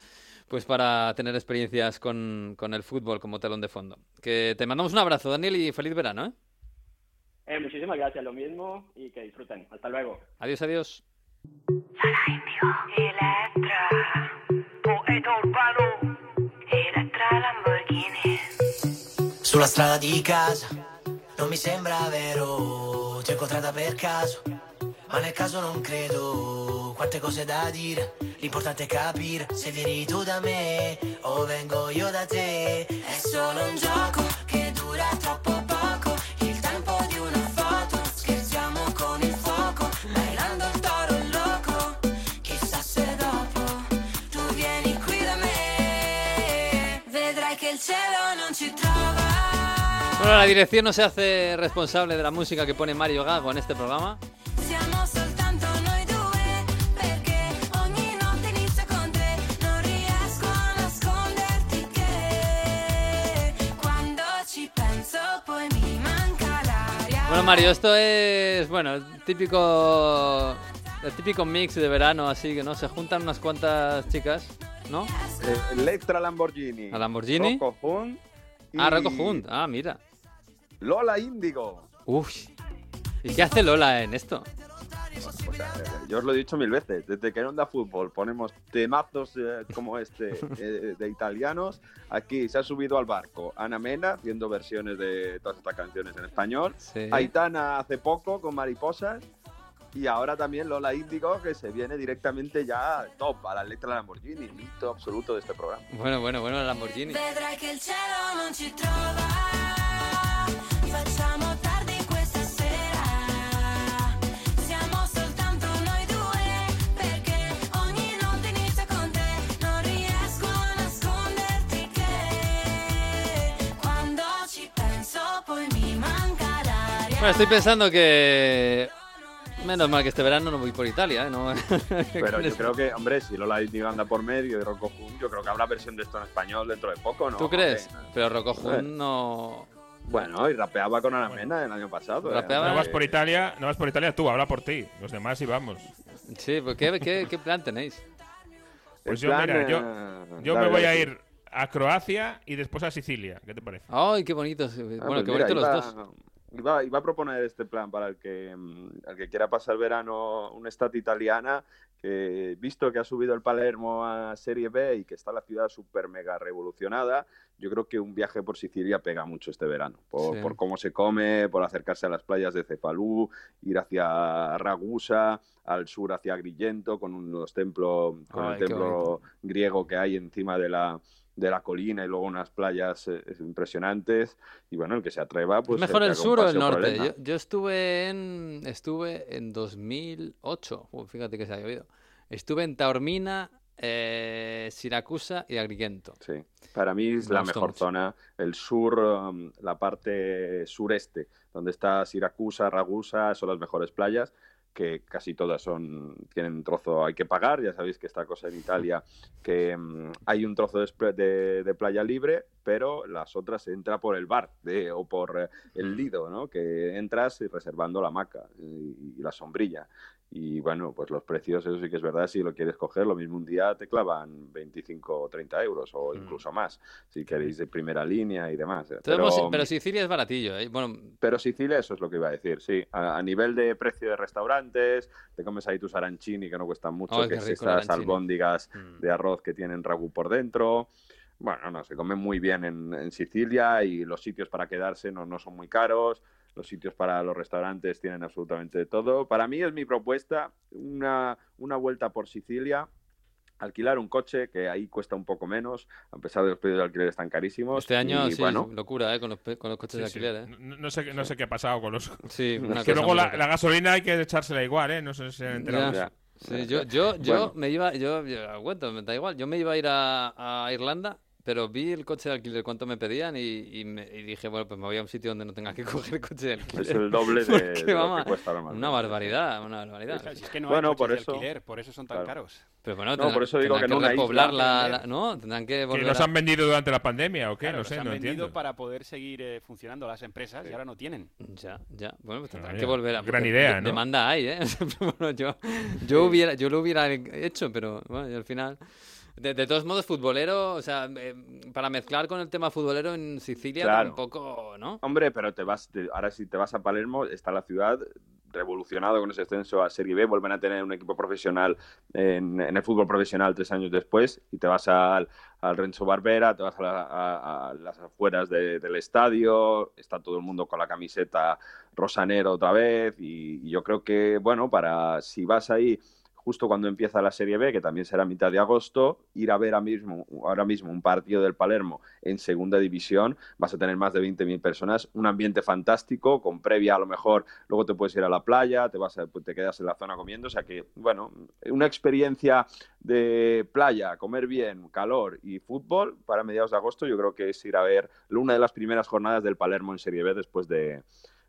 pues para tener experiencias con, con el fútbol como telón de fondo. Que te mandamos un abrazo, Daniel, y feliz verano, ¿eh? Eh, muchísimas gracias, lo mismo y que disfruten. Hasta luego. Adiós, adiós. Elettra, poeta urbano, Elettra Lamborghini. Sulla strada di casa, non mi sembra vero, ti ho incontrata per caso, ma nel caso non credo, quante cose da dire, l'importante è capire se vieni tu da me o vengo io da te, è solo un gioco che dura troppo poco, Bueno, la dirección no se hace responsable de la música que pone Mario Gago en este programa. L'aria. Bueno, Mario, esto es, bueno, el típico, el típico mix de verano, así que no se juntan unas cuantas chicas, ¿no? Eh, Electra Lamborghini. ¿A Lamborghini? Rocco Hunt y Ah, Rocco Hunt, ah, mira. Lola Índigo. Uf. ¿Y qué hace Lola en esto? O sea, eh, yo os lo he dicho mil veces, desde que en Onda Fútbol ponemos temazos eh, como este eh, de italianos, aquí se ha subido al barco Ana Mena haciendo versiones de todas estas canciones en español, Sí. Aitana hace poco con Mariposas y ahora también Lola Índigo que se viene directamente ya al top, a la letra Lamborghini, mito absoluto de este programa. Bueno, bueno, bueno, la Lamborghini. Bueno, estoy pensando que... Menos mal que este verano no voy por Italia, ¿eh? No... Pero yo creo que, hombre, si Lola Índigo anda por medio y Rocco Hunt, yo creo que habrá versión de esto en español dentro de poco, ¿no? ¿Tú crees? Hombre, Pero Rocco. Hunt no... Bueno, y rapeaba con Ana Mena el año pasado. ¿eh? No vas por Italia, no vas por Italia tú, habla por ti. Los demás sí vamos. Sí, pues ¿qué, qué, qué plan tenéis? Pues En yo, plan, mira, yo, eh, yo me voy a ir a Croacia y después a Sicilia. ¿Qué te parece? ¡Ay, qué bonitos! Ah, Bueno, pues qué mira, bonitos los iba, dos. Iba, iba a proponer este plan para el que, mm, el que quiera pasar verano una estat italiana, que visto que ha subido el Palermo a Serie B y que está la ciudad súper mega revolucionada, yo creo que un viaje por Sicilia pega mucho este verano, por, Sí. por cómo se come, por acercarse a las playas de Cefalú, ir hacia Ragusa, al sur hacia Agrigento, con unos templos, con Ay, el templo griego que hay encima de la, de la colina y luego unas playas eh, impresionantes. Y bueno, el que se atreva, pues. ¿Es mejor el sur o el norte? Yo, yo estuve en estuve en 2008. Uy, fíjate que se ha llovido. Estuve en Taormina, eh, Siracusa y Agrigento. Sí, para mí es Me la mejor mucho. zona, el sur, um, la parte sureste, donde está Siracusa, Ragusa, son las mejores playas, que casi todas son tienen un trozo, hay que pagar, ya sabéis que esta cosa en Italia, que mm, hay un trozo de, spre- de- de playa libre, pero las otras entra por el bar de, o por eh, el lido, ¿no? Que entras y reservando la hamaca y, y la sombrilla. Y bueno, pues los precios, eso sí que es verdad, si lo quieres coger, lo mismo un día te clavan 25 o 30 euros o incluso más, si queréis de primera línea y demás. Entonces, Pero, hemos- pero Sicilia es baratillo. ¿eh? Bueno, pero Sicilia, eso es lo que iba a decir, sí. A, a nivel de precio de restaurantes, te comes ahí tus arancini que no cuestan mucho, Ay, que es estas albóndigas Mm. de arroz que tienen ragú por dentro. Bueno, no, se come muy bien en, en Sicilia y los sitios para quedarse no, no son muy caros. Los sitios para los restaurantes tienen absolutamente de todo. Para mí es mi propuesta una, una vuelta por Sicilia, alquilar un coche, que ahí cuesta un poco menos, a pesar de los precios de alquiler están carísimos. este año y, sí, bueno, locura ¿eh? con, los, pe- con los coches Sí, de sí. alquiler. ¿eh? No, no sé, no sé qué ha pasado con los. Sí, una que cosa luego la, gasolina hay que echársela igual, ¿eh? No sé si se han enterado. Ya. yo, yo, yo Bueno. me iba, yo, yo lo cuento, me da igual. Yo me iba a ir a, a Irlanda, pero vi el coche de alquiler, cuánto me pedían y, y me- y dije, bueno, pues me voy a un sitio donde no tenga que coger el coche de alquiler. Es el doble de- Porque, de lo que cuesta más. Una barbaridad, una barbaridad. Si es que no Bueno, hay por coches de eso- alquiler, por eso son tan claro. caros. Pero bueno, No, tendrán- por eso digo tendrán que en una isla repoblar la, la- ¿no? Tendrán que ¿Que volver los a- han vendido durante la pandemia o qué? Claro, no los sé, han no vendido entiendo. para poder seguir eh, funcionando las empresas y ahora no tienen. Ya, ya. Bueno, pues tendrán Vaya, que volver a... gran idea, de- ¿no? Demanda hay, ¿eh? bueno, yo, yo, hubiera, yo lo hubiera hecho, pero bueno, y al final... De, de todos modos, futbolero, o sea, eh, para mezclar con el tema futbolero en Sicilia Claro. tampoco, ¿no? Hombre, pero te vas, te- ahora si te vas a Palermo, está la ciudad revolucionado con ese ascenso a Serie B, vuelven a tener un equipo profesional en, en el fútbol profesional tres años después y te vas al, al Renzo Barbera, te vas a, la- a- a las afueras de- del estadio, está todo el mundo con la camiseta rosanero otra vez y, y yo creo que, bueno, para si vas ahí justo cuando empieza la Serie B, que también será mitad de agosto, ir a ver ahora mismo, ahora mismo un partido del Palermo en segunda división, vas a tener más de 20.000 personas, un ambiente fantástico, con previa a lo mejor, luego te puedes ir a la playa, te, vas a- te quedas en la zona comiendo, o sea que, bueno, una experiencia de playa, comer bien, calor y fútbol para mediados de agosto, yo creo que es ir a ver una de las primeras jornadas del Palermo en Serie B después de,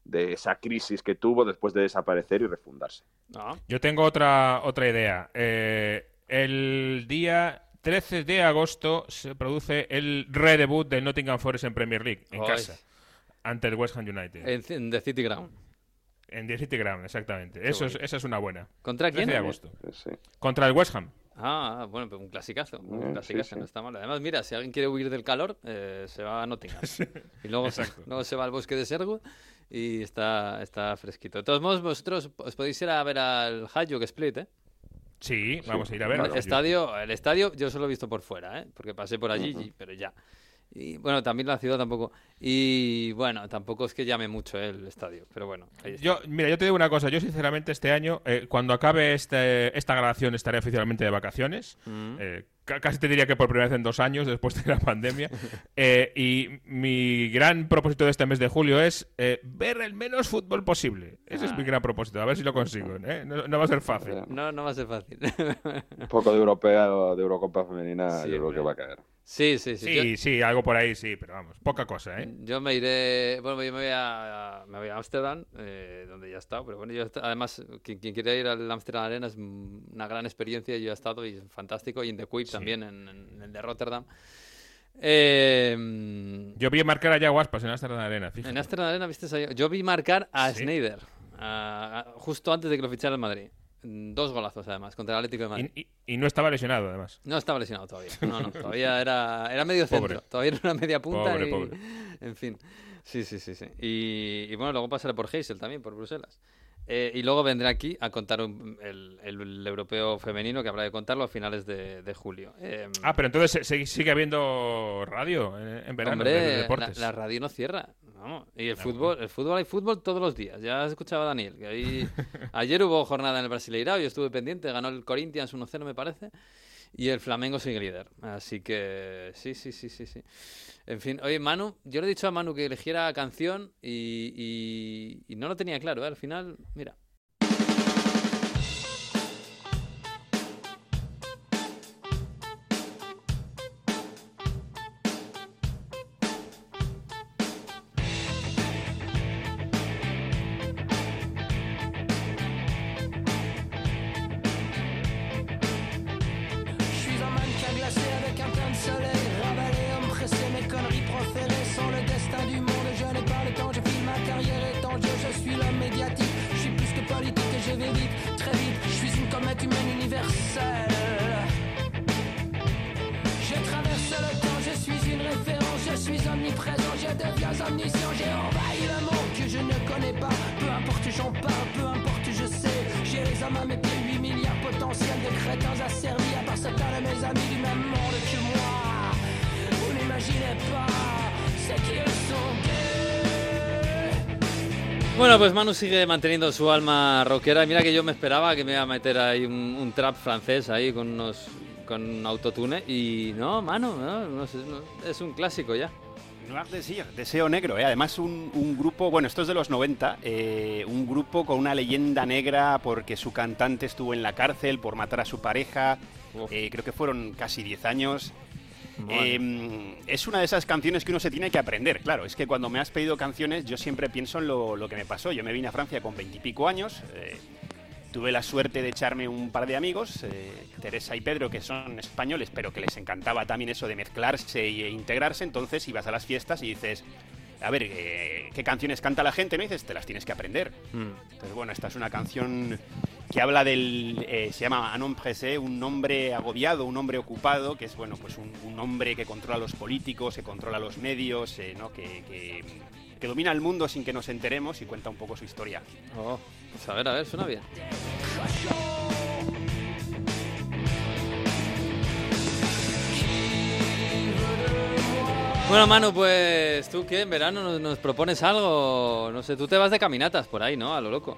de esa crisis que tuvo después de desaparecer y refundarse. No. Yo tengo otra, otra idea. Eh, el día 13 de agosto se produce el redebut del Nottingham Forest en Premier League, en casa, ante el West Ham United. En, en The City Ground. En The City Ground, exactamente. Eso es, bonito. esa es una buena. ¿Contra 13 quién? de agosto. Sí. Contra el West Ham. Ah, bueno, pues un clasicazo. Un sí, clasicazo, sí. no está mal. Además, mira, si alguien quiere huir del calor, eh, se va a Nottingham. Y luego, luego se va al bosque de Serwood y está, está fresquito. De todos modos, vosotros os podéis ir a ver al Hayuk Split, ¿eh? Sí, vamos a ir a ver. el, estadio, el estadio yo solo he visto por fuera, ¿eh? Porque pasé por allí, pero ya. Y bueno, también la ciudad tampoco. Y bueno, tampoco es que llame mucho eh, el estadio, pero bueno. ahí está. Yo, mira, yo te digo una cosa. Yo, sinceramente, este año, eh, cuando acabe este, esta grabación, estaré oficialmente de vacaciones. Mm. Eh, ca- casi te diría que por primera vez en dos años, después de la pandemia. Eh, y mi gran propósito de este mes de julio es eh, ver el menos fútbol posible. Ese es Ah. mi gran propósito. A ver si lo consigo. ¿eh? No, no va a ser fácil. No, no va a ser fácil. Un poco de europea o de Eurocopa femenina, Sí, yo creo que va a caer. Sí, sí, sí. Sí, Yo- sí, algo por ahí, sí, pero vamos, poca cosa, ¿eh? Yo me iré, bueno, yo me voy a, me voy a Ámsterdam, eh, donde ya he estado, pero bueno, yo además, quien, quien quiera ir al Amsterdam Arena es una gran experiencia, yo he estado y es fantástico, y en The Quip también, en, en el de Rotterdam. Eh, Yo vi marcar a Yaguaspas en Amsterdam Arena, fíjate. en Amsterdam Arena, viste, yo vi marcar a Sí. Snyder, justo antes de que lo fichara el Madrid. Dos golazos, además, contra el Atlético de Madrid. Y, y- y no estaba lesionado, además. No estaba lesionado todavía. No, no, todavía era, era medio centro. Pobre. Todavía era una media punta. Pobre, y- pobre. En fin. Sí, sí, sí. sí. Y, bueno, luego pasaré por Heysel también, por Bruselas. Eh, y luego vendré aquí a contar un- el, el europeo femenino, que habrá de contarlo a finales de, de julio. Eh, Ah, pero entonces se- sigue habiendo radio en, en verano, Hombre, de- de la, deportes. la radio no cierra. Vamos. Y el fútbol, el fútbol hay fútbol todos los días. Ya has escuchado a Daniel, que ahí ayer hubo jornada en el Brasileirao, yo estuve pendiente, ganó el Corinthians 1-0 me parece, y el Flamengo sigue líder. Así que sí, sí, sí, sí, sí. En fin, oye, Manu, yo le he dicho a Manu que eligiera canción y, y- y no lo tenía claro, ¿eh? Al final, mira. Pues Manu sigue manteniendo su alma rockera. Mira que yo me esperaba que me iba a meter ahí un, un trap francés ahí con unos con autotune y no, Manu, no, no sé, no, es un clásico ya. Desir, Deseo Negro, ¿eh? además un, un grupo, bueno, esto es de los 90, eh, un grupo con una leyenda negra porque su cantante estuvo en la cárcel por matar a su pareja, eh, creo que fueron casi 10 años. Eh, es una de esas canciones que uno se tiene que aprender, claro. Es que cuando me has pedido canciones, yo siempre pienso en lo, lo que me pasó. Yo me vine a Francia con veintipico años. eh, tuve la suerte de echarme un par de amigos, eh, Teresa y Pedro, que son españoles, pero que les encantaba también eso de mezclarse e integrarse. Entonces ibas a las fiestas y dices, a ver, eh, ¿qué canciones canta la gente? No Y dices, te las tienes que aprender. Entonces, bueno, esta es una canción que habla del. eh, se llama Anon Pressé, un hombre agobiado, un hombre ocupado, que es, bueno, pues un, un hombre que controla a los políticos, que controla los medios, eh, ¿no? Que, que, que domina el mundo sin que nos enteremos y cuenta un poco su historia. Oh, pues a ver, a ver, suena bien. Bueno, Manu, pues tú qué, en verano nos, nos propones algo, no sé, tú te vas de caminatas por ahí, ¿no? A lo loco.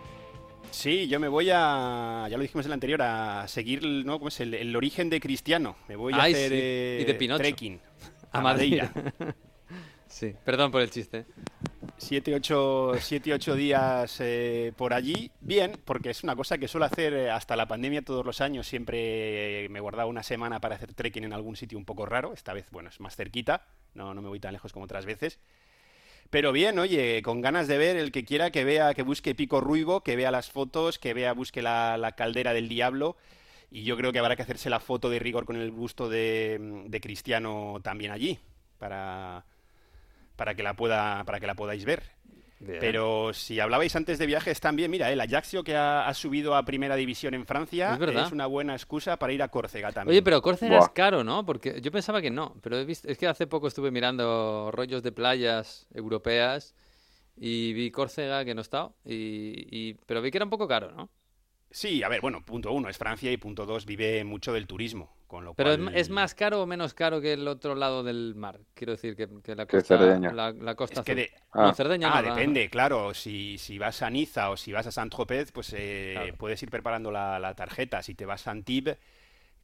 Sí, yo me voy a, ya lo dijimos en el anterior, a seguir ¿no? ¿Cómo es? El, el origen de Cristiano. Me voy a Ay, hacer sí, eh, y de Pinocho. trekking A a Madrid. Madeira. sí, perdón por el chiste. Siete, ocho, siete, ocho días eh, por allí. Bien, porque es una cosa que suelo hacer eh, hasta la pandemia todos los años. Siempre eh, me guardaba una semana para hacer trekking en algún sitio un poco raro. Esta vez, bueno, es más cerquita. No, no me voy tan lejos como otras veces. Pero bien, oye, con ganas de ver el que quiera que vea, que busque Pico Ruibo, que vea las fotos, que vea, busque la, la caldera del diablo. Y yo creo que habrá que hacerse la foto de rigor con el busto de, de Cristiano también allí, para, para que la pueda, para que la podáis ver. Bien. Pero si hablabais antes de viajes también, mira, el Ajaxio que ha, ha subido a primera división en Francia Es una buena excusa para ir a Córcega también. Oye, pero Córcega Buah. es caro, ¿no? Porque yo pensaba que no, pero he visto, es que hace poco estuve mirando rollos de playas europeas y vi Córcega que no estaba, y, y- pero vi que era un poco caro, ¿no? Sí, a ver, bueno, punto uno es Francia y punto dos vive mucho del turismo, con lo Pero es, cual... ma- es más caro o menos caro que el otro lado del mar. Quiero decir que, que la Que costa, Cerdeña. la, la costa Es que de- No, Ah. Cerdeña Ah, no, depende, claro. Si, si vas a Niza o si vas a Saint-Tropez, pues eh, Claro. puedes ir preparando la, la tarjeta. Si te vas a Antibes,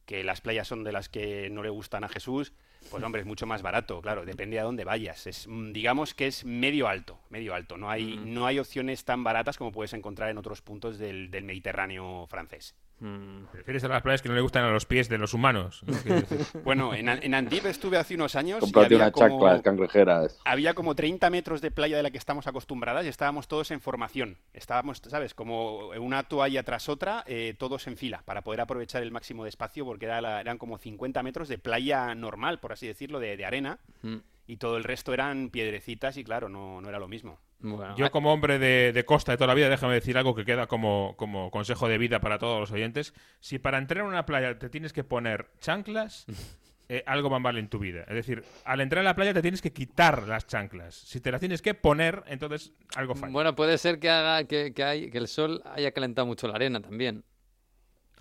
que las playas son de las que no le gustan a Jesús, pues hombre, es mucho más barato, claro, depende a dónde vayas. Es, mm, digamos que es medio alto, medio alto. No hay, Ujú. no hay opciones tan baratas como puedes encontrar en otros puntos del, del Mediterráneo francés. Mm. Prefieres a las playas que no le gustan a los pies de los humanos. Bueno, en, en estuve hace unos años Comprate había unas como- chanclas cangrejeras. había como 30 metros de playa de la que estamos acostumbradas y estábamos todos en formación. Estábamos, ¿sabes? Como una toalla tras otra, eh, todos en fila, para poder aprovechar el máximo de espacio, porque era la- eran como 50 metros de playa normal, por así decirlo, de, de arena, Mm. y todo el resto eran piedrecitas y claro, no, no era lo mismo. Bueno, Yo como hombre de, de costa de toda la vida, déjame decir algo que queda como, como consejo de vida para todos los oyentes. Si para entrar en una playa te tienes que poner chanclas, eh, algo va mal en tu vida. Es decir, al entrar en la playa te tienes que quitar las chanclas. Si te las tienes que poner, entonces algo falla. bueno, puede ser que haga que, que, hay- que el sol haya calentado mucho la arena también.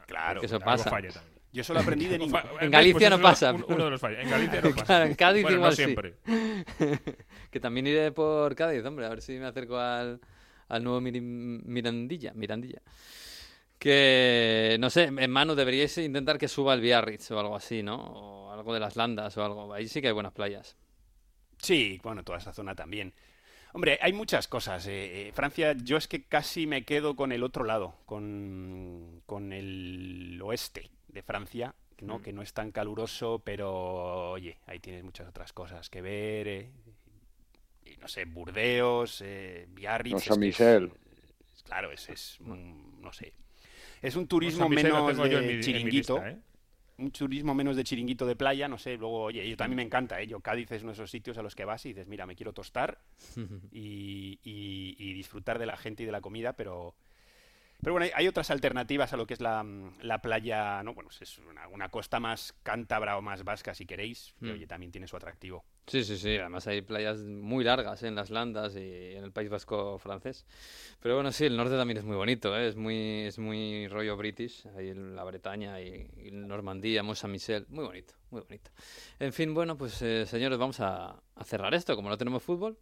Claro. Eso algo pasa. falla también. Yo solo aprendí de niño. En Galicia pues no pasa. uno- Uno de los fallos. En Galicia no pasa. Claro, en Cádiz Bueno, igual no sí. siempre. que también iré por Cádiz, hombre, a ver si me acerco al, al nuevo Mirandilla, Mirandilla. Que, no sé, en Manu deberíais intentar que suba el Biarritz o algo así, ¿no? O algo de las Landas o algo. Ahí sí que hay buenas playas. Sí, bueno, toda esa zona también. Hombre, hay muchas cosas. eh, eh, Francia, yo es que casi me quedo con el otro lado, con, con el oeste de Francia, ¿no? Mm. Que no es tan caluroso, pero oye, ahí tienes muchas otras cosas que ver. eh, y no sé, Burdeos, eh, Biarritz. No, es que Saint-Michel. es- claro, es, es un- no sé. Es un turismo San menos de mi chiringuito lista, ¿eh? un turismo menos de chiringuito de playa, no sé, luego, oye, yo también me encanta, ¿eh? Yo Cádiz es uno de esos sitios a los que vas y dices, mira, me quiero tostar y, y- y disfrutar de la gente y de la comida, pero... Pero bueno, hay, hay otras alternativas a lo que es la, mm, la playa, ¿no? Bueno, es una, una costa más cántabra o más vasca, si queréis, que Mm. oye, también tiene su atractivo. Sí, sí, sí. Además hay playas muy largas ¿eh? en las Landas y en el País Vasco francés. Pero bueno, sí, el norte también es muy bonito, ¿eh? Es muy, es muy rollo british. Ahí en la Bretaña y, y Normandía, Mont Saint-Michel. Muy bonito, muy bonito. En fin, bueno, pues eh, señores, vamos a, a cerrar esto. Como no tenemos fútbol.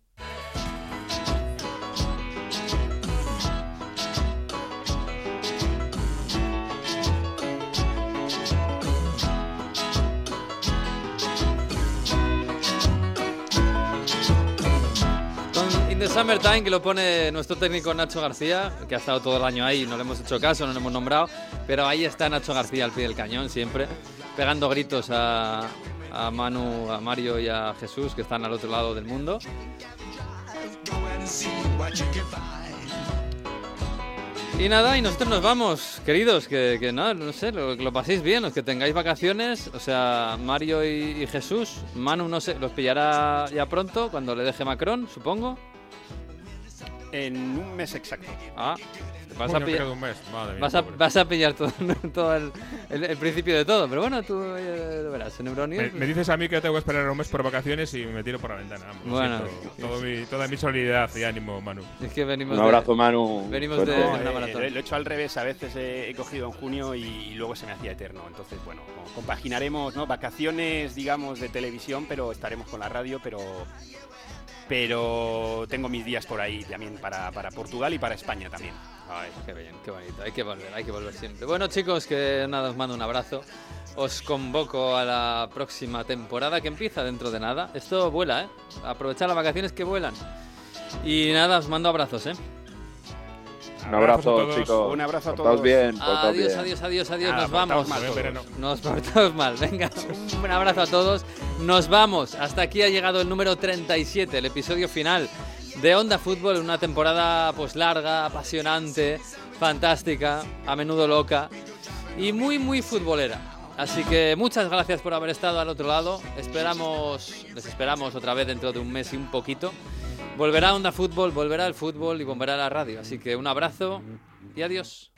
The Summertime, que lo pone nuestro técnico Nacho García, que ha estado todo el año ahí, no le hemos hecho caso, no le hemos nombrado, pero ahí está Nacho García al pie del cañón siempre, pegando gritos a, a Manu, a Mario y a Jesús que están al otro lado del mundo. Y nada, y nosotros nos vamos, queridos, que, que no, no sé, lo, que lo paséis bien, los que tengáis vacaciones, o sea, Mario y, y Jesús, Manu no sé, los pillará ya pronto, cuando le deje Macron, supongo. En un mes exacto. Ah, vas a no pillar, queda un mes, madre mía, vas a, pobre. vas a pillar todo, todo el, el- el principio de todo, pero bueno, tú eh, lo verás, en Euronews. Me, me dices a mí que tengo que esperar un mes por vacaciones y me tiro por la ventana. Bueno. siento. Todo mi- toda mi solidaridad y ánimo, Manu. Es que venimos Un abrazo, Manu. Venimos de una eh, lo he hecho al revés, a veces he, he cogido en junio y, y luego se me hacía eterno. Entonces, bueno, compaginaremos ¿no? vacaciones, digamos, de televisión, pero estaremos con la radio, pero pero tengo mis días por ahí también para, para Portugal y para España también. Ay, qué bien, qué bonito. Hay que volver, hay que volver siempre. Bueno, chicos, que nada, os mando un abrazo. Os convoco a la próxima temporada que empieza dentro de nada. Esto vuela, ¿eh? Aprovechar las vacaciones que vuelan. Y nada, os mando abrazos, ¿eh? Un abrazo, a todos. chicos. Un abrazo a Portaos todos. bien, portaos Adiós, bien. adiós, adiós, adiós. Nada, Nos vamos. portaos mal. Nos portamos mal. Venga, un abrazo a todos. Nos vamos. Hasta aquí ha llegado el número 37, el episodio final de Onda Fútbol. Una temporada pues larga, apasionante, fantástica, a menudo loca y muy, muy futbolera. Así que muchas gracias por haber estado al otro lado. Esperamos, les esperamos otra vez dentro de un mes y un poquito. Volverá Onda Fútbol, volverá el fútbol y volverá la radio. Así que un abrazo y adiós.